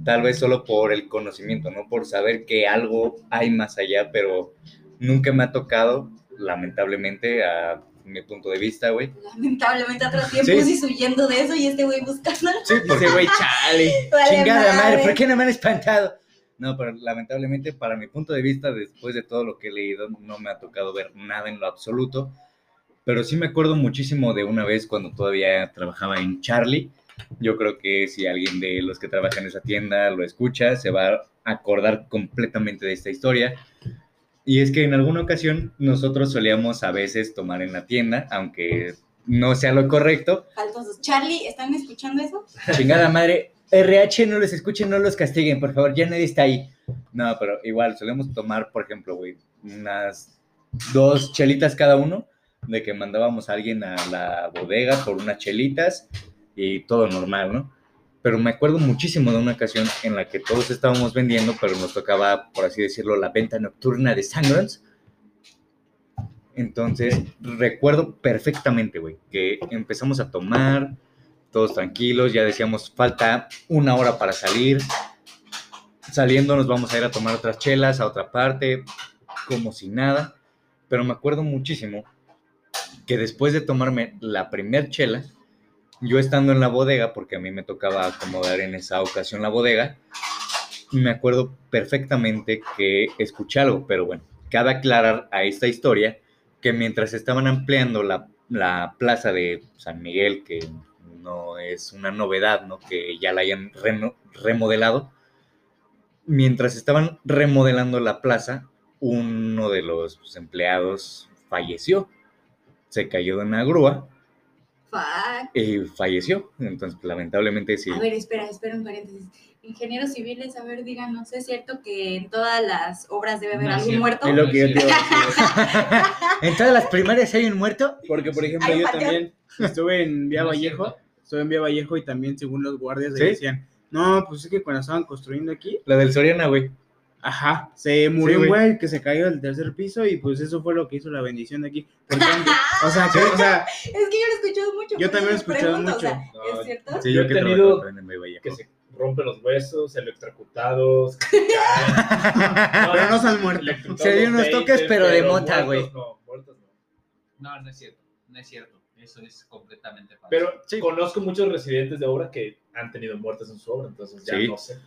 Tal vez solo por el conocimiento, ¿no? Por saber que algo hay más allá, pero nunca me ha tocado, lamentablemente, a mi punto de vista, güey. Lamentablemente atrás tiempo Sí. sí. huyendo de eso y este güey buscando. Sí, porque, Ese güey, chale. Vale Chingada madre, madre. ¿por qué no me han espantado? No, pero lamentablemente para mi punto de vista, después de todo lo que he leído, no me ha tocado ver nada en lo absoluto. Pero sí me acuerdo muchísimo de una vez cuando todavía trabajaba en Charlie. Yo creo que si alguien de los que trabajan en esa tienda lo escucha, se va a acordar completamente de esta historia. Y es que en alguna ocasión nosotros solíamos a veces tomar en la tienda, aunque no sea lo correcto, Faltosos. Charlie, ¿están escuchando eso? Chingada madre. RH, no los escuchen, no los castiguen, por favor. Ya nadie está ahí. No, pero igual, solemos tomar, por ejemplo, güey, unas dos chelitas cada uno, de que mandábamos a alguien a la bodega por unas chelitas y todo normal, ¿no? Pero me acuerdo muchísimo de una ocasión en la que todos estábamos vendiendo, pero nos tocaba, por así decirlo, la venta nocturna de Sangrons. Entonces, recuerdo perfectamente, güey, que empezamos a tomar, todos tranquilos, ya decíamos, falta una hora para salir. Saliendo nos vamos a ir a tomar otras chelas a otra parte, como si nada. Pero me acuerdo muchísimo que después de tomarme la primer chela, yo estando en la bodega, porque a mí me tocaba acomodar en esa ocasión la bodega, me acuerdo perfectamente que escuché algo, pero bueno, cabe aclarar a esta historia que mientras estaban ampliando la, la plaza de San Miguel, que no es una novedad, ¿no? Que ya la hayan remodelado, mientras estaban remodelando la plaza, uno de los empleados falleció, se cayó de una grúa Fuck. y falleció. Entonces, lamentablemente sí. A ver, espera, espera un paréntesis. Ingenieros civiles, a ver, díganos, ¿es cierto que en todas las obras debe haber No algún muerto? Es lo que yo te decir. ¿En todas las primarias hay un muerto? Porque, por ejemplo, yo también estuve en Vía No Vallejo. cierto. Estuve en Vía Vallejo y también, según los guardias, ¿Sí? decían: No, pues es que cuando estaban construyendo aquí, La del Soriana, güey. ajá, se murió Sí, un güey. que se cayó del tercer piso y pues eso fue lo que hizo la bendición de aquí. Por tanto, o sea, que- o sea, Es que yo lo he escuchado mucho. Yo también lo he escuchado pregunto, o sea, mucho. ¿Es cierto? Sí, Yo yo, he que tenido. Que se rompen los huesos, electrocutados, que caen. pero no se han muerto. electrocutados Se dio unos toques, pero de mota, muertos güey. No, muertos no. No, no es cierto. No es cierto. Eso es completamente falso. Pero Sí. conozco muchos residentes de obra que han tenido muertes en su obra, entonces ya Sí. no sé.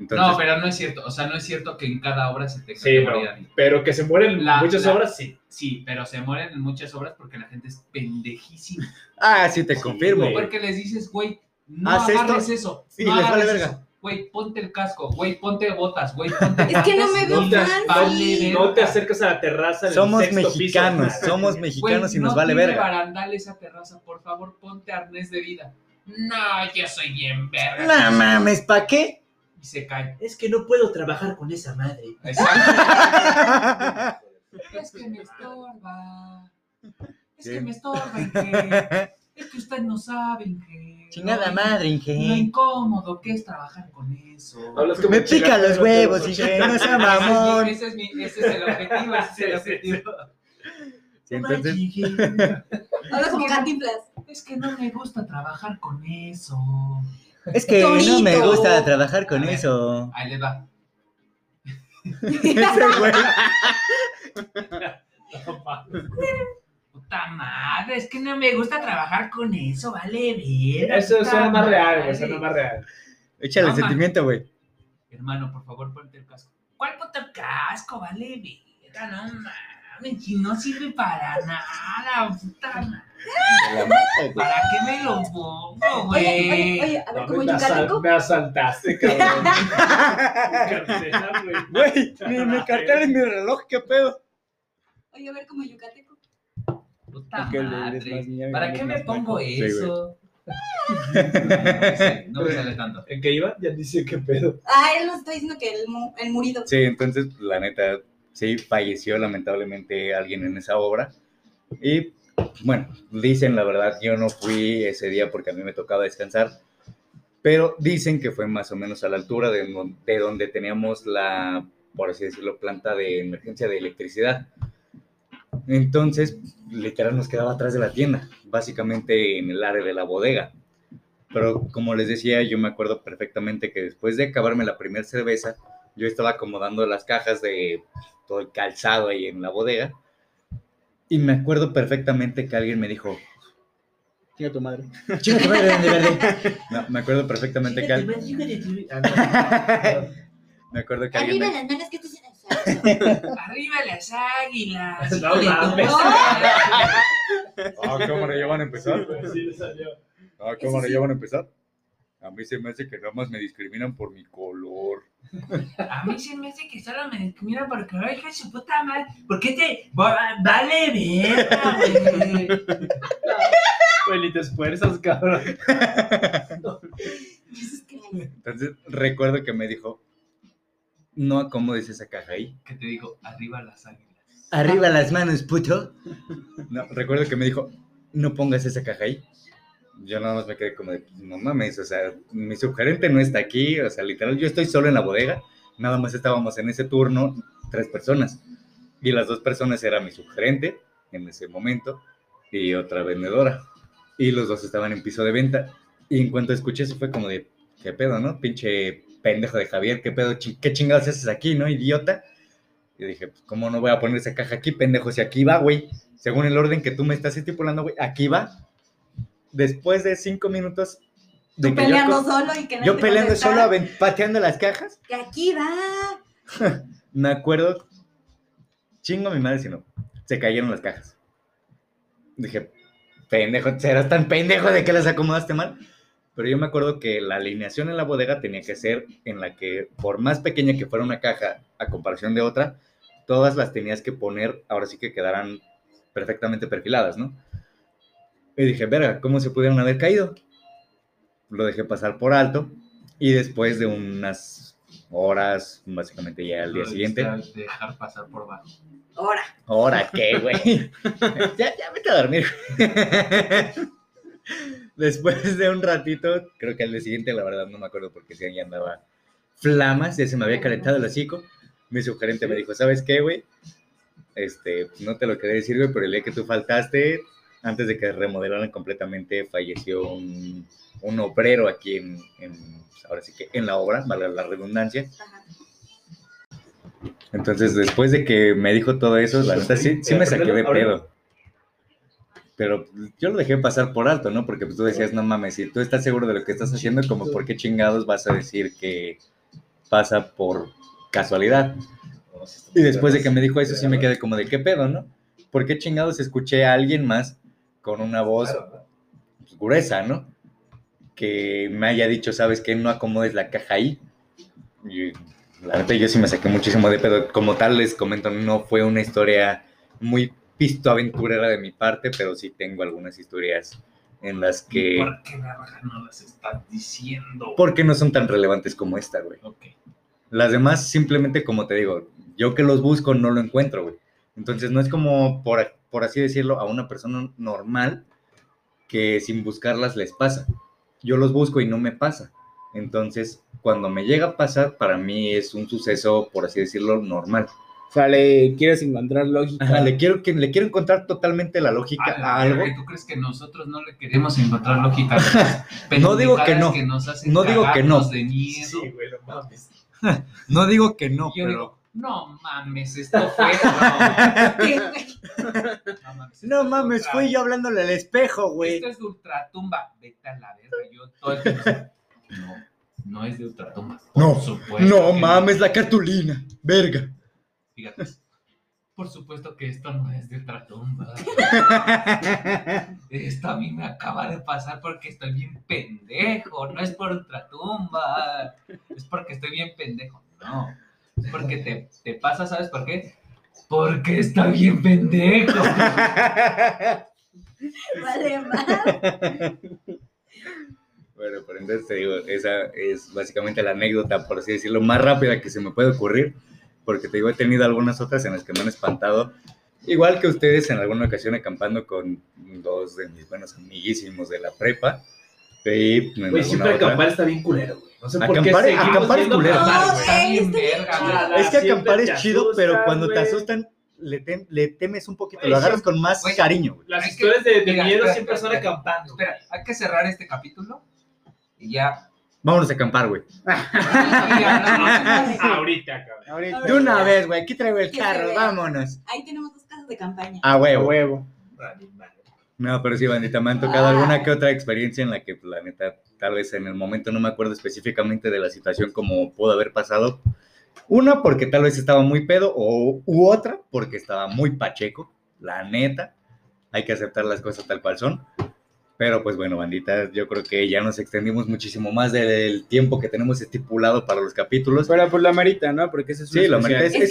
Entonces, no, pero no es cierto. O sea, no es cierto que en cada obra se tenga Sí, que no, morir alguien. pero que se mueren La- muchas la- obras, sí. Sí, pero se mueren en muchas obras porque la gente es pendejísima. Ah, sí, te Sí, confirmo. güey. Porque les dices, güey, no Haz esto agarres eso. y no les vale verga. eso. Güey, ponte el casco, güey, ponte botas, güey, ponte Es que no me veo No te-. No te acercas a la terraza. Somos sexto piso. mexicanos, somos mexicanos y nos vale verga. barandal esa terraza, por favor, ponte arnés de vida. No, yo soy bien verga. No mames, ¿pa' qué? Y se cae. Es que no puedo trabajar con esa madre. Exacto. Es que me estorba. Es que me estorba, Inge. Es que ustedes no saben que. Chingada lo- madre, Lo Inge. incómodo que es trabajar con eso. Hablas Me pica los huevos, Inge, no sea Ese es mi- mamón. Ese es, mi- ese es el objetivo, ese es el objetivo. Sí, entonces, Hablas como Cantinflas. Es que no me gusta trabajar con eso. Es que no me gusta trabajar con ver. eso. Ahí les va. Ese güey. Puta madre, es que no me gusta trabajar con eso, vale ver. Eso suena más real, güey. Suena más real. Échale No, sentimiento, güey. Hermano, por favor, ponte el casco. ¿Cuál ponte el casco? Vale verga, no mames, y no sirve para nada, puta madre. ¿Para qué me lo pongo, Oye, oye, güey? oye, a ver, No, como me, asal- me asaltaste, cabrón. Güey. Güey, mi, mi cartera y mi reloj, ¿qué pedo? Oye, a ver, como yucateco. Puta madre. niña, ¿Para qué me pongo. Sí, güey. eso? No me sale- no me sale tanto. ¿En qué iba? Ya dice qué pedo. Ah, él nos está diciendo que el, mu- el murido. Sí, entonces, la neta, sí, falleció lamentablemente alguien en esa obra. Y bueno, dicen la verdad, yo no fui ese día porque a mí me tocaba descansar, pero dicen que fue más o menos a la altura de, don- de donde teníamos la, por así decirlo, planta de emergencia de electricidad. Entonces, literal nos quedaba atrás de la tienda, básicamente en el área de la bodega. Pero como les decía, yo me acuerdo perfectamente que después de acabarme la primera cerveza, yo estaba acomodando las cajas de todo el calzado ahí en la bodega. Y me acuerdo perfectamente que alguien me dijo, Chinga tu madre. Chinga tu madre, de verde. no, me acuerdo perfectamente que alguien, me acuerdo que alguien Arriba las manos que esto es Arriba las águilas. No mames. Ah, ¿cómo no ya van a empezar? no. Sí, le salió. Ah, ¿cómo no ya van a empezar? A mí se me hace que nada más me discriminan por mi color. A mí se me hace que solo me discrimina porque ay, hija de su puta madre. ¿Por qué te va- vale verga, güey? Güey, ni te esfuerzas, cabrón. Entonces recuerdo que me dijo, no acomodes esa caja ahí. Que te digo, arriba las águilas. Arriba las manos, puto. No, recuerdo que me dijo, no pongas esa caja ahí. Yo nada más me quedé como de, no mames, o sea, mi subgerente no está aquí, o sea, literal, yo estoy solo en la bodega, nada más estábamos en ese turno tres personas. Y las dos personas eran mi subgerente en ese momento y otra vendedora. Y los dos estaban en piso de venta. Y en cuanto escuché eso fue como de, ¿qué pedo, no? Pinche pendejo de Javier, ¿qué pedo? ¿Qué chingados haces aquí, no, idiota? Y dije, pues, ¿cómo no voy a poner esa caja aquí, pendejo? Si aquí va, güey. Según el orden que tú me estás estipulando, güey, aquí va. Después de cinco minutos de Tú que yo, peleando co- solo y que no yo te peleando solo, pateando las cajas, Que aquí va. me acuerdo, chingo a mi madre si no, se cayeron las cajas. Dije, pendejo, serás tan pendejo de que las acomodaste mal. Pero yo me acuerdo que la alineación en la bodega tenía que ser en la que, por más pequeña que fuera una caja a comparación de otra, todas las tenías que poner, ahora sí que quedaran perfectamente perfiladas, ¿no? Y dije, verga, ¿cómo se pudieron haber caído? Lo dejé pasar por alto y después de unas horas, básicamente ya al día siguiente, Dejar pasar por bajo. Ahora. ¿Ahora qué, güey? ya, ya vete a dormir. Después de un ratito, creo que al día siguiente, la verdad no me acuerdo porque si ya andaba flamas, ya se me había calentado el hocico. Mi subgerente me dijo, ¿sabes qué, güey? Este, no te lo quería decir, güey, pero el día que tú faltaste, antes de que remodelaran completamente, falleció un, un obrero aquí en, en- ahora sí que en la obra, valga la redundancia. Ajá. Entonces, después de que me dijo todo eso, la neta sí, sí me saqué de pedo. Pero yo lo dejé pasar por alto, ¿no? Porque pues, tú decías, no mames, si tú estás seguro de lo que estás haciendo, como por qué chingados vas a decir que pasa por casualidad. Y después de que me dijo eso, sí me quedé como de qué pedo, ¿no? ¿Por qué chingados escuché a alguien más con una voz gruesa, ¿no? que me haya dicho, ¿sabes qué? No acomodes la caja ahí. Y la neta, yo sí me saqué muchísimo de pedo. Como tal, les comento, no fue una historia muy pisto aventurera de mi parte, pero sí tengo algunas historias en las que... ¿Por qué verga no las estás diciendo? Porque no son tan relevantes como esta, güey. Las demás, simplemente como te digo, yo que los busco no lo encuentro, güey. Entonces no es como, por, por así decirlo, a una persona normal que sin buscarlas les pasa. Yo los busco y no me pasa. Entonces, cuando me llega a pasar, para mí es un suceso, por así decirlo, normal. O sea, le quieres encontrar lógica. Ajá, le, quiero, que, le quiero encontrar totalmente la lógica A la a algo. verga, ¿y ¿Tú crees que nosotros no le queremos encontrar lógica? No digo que no. pendejadas nos hacen No digo que no. cagarnos de miedo. Sí, güey, no digo que no, Yo pero... digo, no mames, esto fue. No, mames, No mames, ultra- fui yo hablándole al espejo, güey. Esto es de ultratumba. Vete a la verga. Yo todo el tiempo. No, no es de ultratumba. Por No, supuesto No mames, la cartulina. Verga. Fíjate. Por supuesto que esto no es de ultratumba. Esto a mí me acaba de pasar porque estoy bien pendejo. No es por ultratumba. Es porque estoy bien pendejo. No. Porque te, te pasa, ¿sabes por qué? Porque está bien pendejo. Vale, más. Bueno, pero entonces te digo, esa es básicamente la anécdota, por así decirlo, más rápida que se me puede ocurrir, porque te digo, he tenido algunas otras en las que me han espantado, igual que ustedes en alguna ocasión acampando con dos de mis buenos amiguísimos de la prepa. Y Güey, alguna siempre otra- acampar está bien culero, güey. No sé por qué Acampar- acampar es culero. acampar, No, güey. Verga. Es que acampar es chido, pero cuando te asustan, le, tem- le temes un poquito, lo agarras con más Güey, cariño. güey. Las Hay que- historias de, de Mira, miedo espera, siempre son espera, acampando. Espera, hay que cerrar este capítulo y ya. Vámonos a acampar, güey. Ahorita, cabrón. De una vez, güey, aquí traigo el carro, vámonos. Ahí tenemos dos casas de campaña. A A huevo. huevo. No, pero sí, bandita, me han tocado Ah. alguna que otra experiencia en la que, pues, la neta, tal vez en el momento no me acuerdo específicamente de la situación como pudo haber pasado. Una, porque tal vez estaba muy pedo, o u otra, porque estaba muy pacheco, la neta. Hay que aceptar las cosas tal cual son. Pero pues bueno, bandita, yo creo que ya nos extendimos muchísimo más del tiempo que tenemos estipulado para los capítulos. Pero pues la marita, ¿no? Porque ese es un Sí, lo especial. amerita,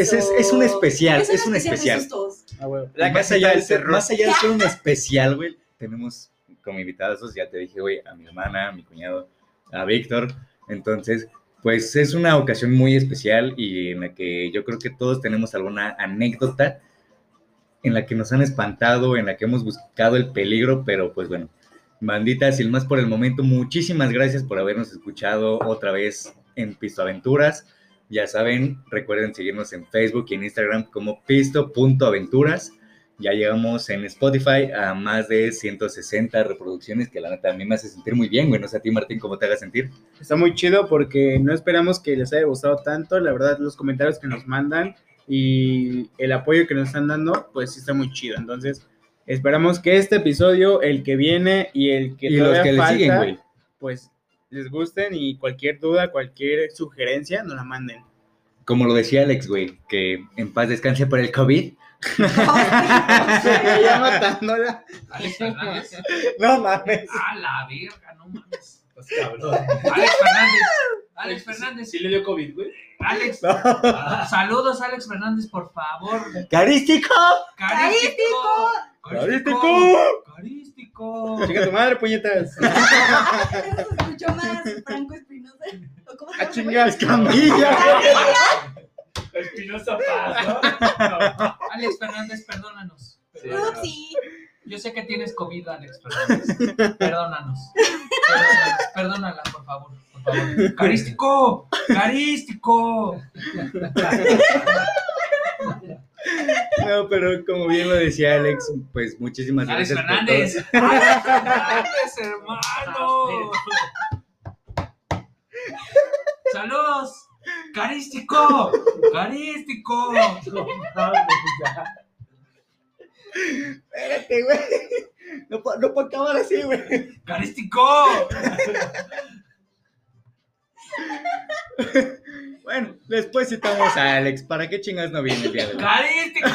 Es, un- es un especial, Es, es un especial. sustos. A huevo. La La más, allá de del ser, más allá de ser un especial, güey, tenemos como invitados, ya te dije, güey, a mi hermana, a mi cuñado, a Víctor. Entonces, pues es una ocasión muy especial y en la que yo creo que todos tenemos alguna anécdota en la que nos han espantado, en la que hemos buscado el peligro, pero pues bueno, bandita, sin más por el momento, muchísimas gracias por habernos escuchado otra vez en Pisto Aventuras. Ya saben, recuerden seguirnos en Facebook y en Instagram como pisto.aventuras. Ya llegamos en Spotify a más de 160 reproducciones, que la neta a mí me hace sentir muy bien, güey. No sé a ti, Martín, cómo te haga sentir. Está muy chido porque no esperamos que les haya gustado tanto. La verdad, los comentarios que nos mandan y el apoyo que nos están dando, pues sí está muy chido. Entonces, esperamos que este episodio, el que viene y el que y los le siguen, güey. pues les gusten y cualquier duda, cualquier sugerencia, nos la manden. Como lo decía Alex, güey, que en paz descanse por el COVID. ya matándola. Alex Fernández. No mames. A la verga, no mames. Pues, cabrón. Alex Fernández. Alex Fernández. Sí le dio COVID, güey. Alex. Saludos, Alex Fernández, por favor. ¡Carístico! Carístico. ¡Carístico! Carístico. Chica tu madre, puñetas. Eso se escuchó más Franco Espinosa. ¿O cómo se A llama? chingar. ¡Escamilla! Espinosa Paz, ¿no? No. Alex Fernández, perdónanos. Sí. Perdónanos. Yo sé que tienes COVID, Alex Fernández. Perdónanos. Perdónala, por favor. Por favor. Carístico. Carístico. No, pero como bien lo decía Alex, pues muchísimas Alex gracias. por Fernández. todo. Alex Fernández, hermano. Saludos. Carístico. Carístico. Espérate, güey. No, puedo- no puedo acabar así, güey. Carístico. Bueno, después citamos a Alex. ¿Para qué chingas no viene el día de hoy? Carístico.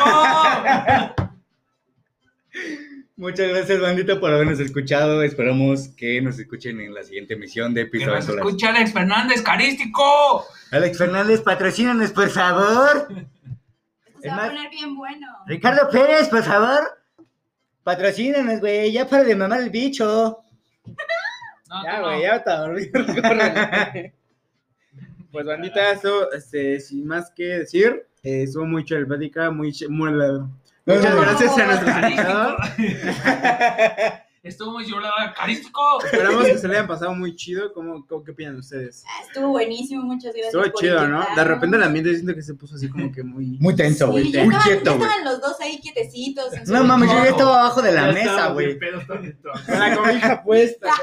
Muchas gracias, bandita, por habernos escuchado. Esperamos que nos escuchen en la siguiente emisión de Que Piso nos escucha Alex Fernández, carístico. Alex Fernández, patrocínanos, por favor. Esto se va a poner bien bueno. Ricardo Pérez, por favor. Patrocínanos, güey. Ya para de mamar el bicho. No, Ya, güey, no. ya está dormido. Pues bandita, eso, este, sin más que decir, eh, estuvo muy chido el plática, muy, muy la- Muchas No. gracias a nuestros Carístico. invitados. Estuvo muy llorada, carístico. Esperamos que se le hayan pasado muy chido. ¿Cómo, cómo- qué opinan ustedes? Ah, Estuvo buenísimo, muchas gracias. Estuvo por chido, ¿no? De repente el ambiente siento que se puso así como que muy... Muy tenso, güey. Sí, ya muy estaban, quieto, güey. estaban los dos ahí quietecitos. en su No mames, yo ya estaba abajo de la Ya mesa, güey. Con la cobija puesta.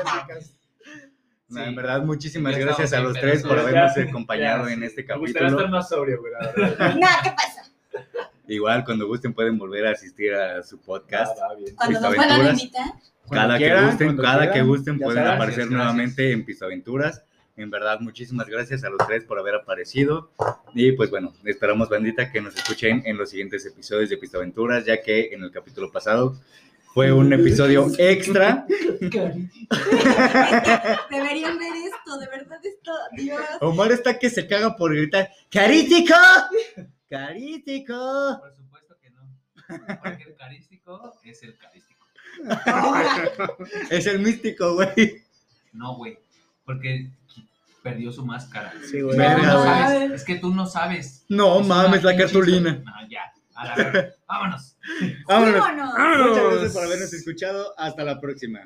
No, en verdad, muchísimas gracias a los tres por habernos acompañado en sí. este Me gustaría estar capítulo. más sobrio, güey, la verdad. Nah, ¿qué pasa? Igual, cuando gusten, pueden volver a asistir a su podcast. Ah, va, bien. Cuando nos vuelvan a invitar. Cuando Cada quieran, que gusten, cada que quieran, gusten, ya pueden aparecer Gracias, nuevamente en Piso Aventuras. En verdad, muchísimas gracias a los tres por haber aparecido. Y pues bueno, esperamos, bandita, que nos escuchen en los siguientes episodios de Piso Aventuras, ya que en el capítulo pasado fue un episodio extra. Deberían ver esto, de verdad esto, Dios. Omar está que se caga por gritar, ¡Carítico! ¡Carítico! Por supuesto que no. Porque el carístico es el carístico. Es el místico, güey. No, güey. Porque perdió su máscara. Sí, güey. Tú no Verga, güey. sabes. Es que tú no sabes. No Es mames, la cartulina. No, ya. A la. Vámonos. Vámonos. Vámonos. Muchas gracias por habernos escuchado. Hasta la próxima.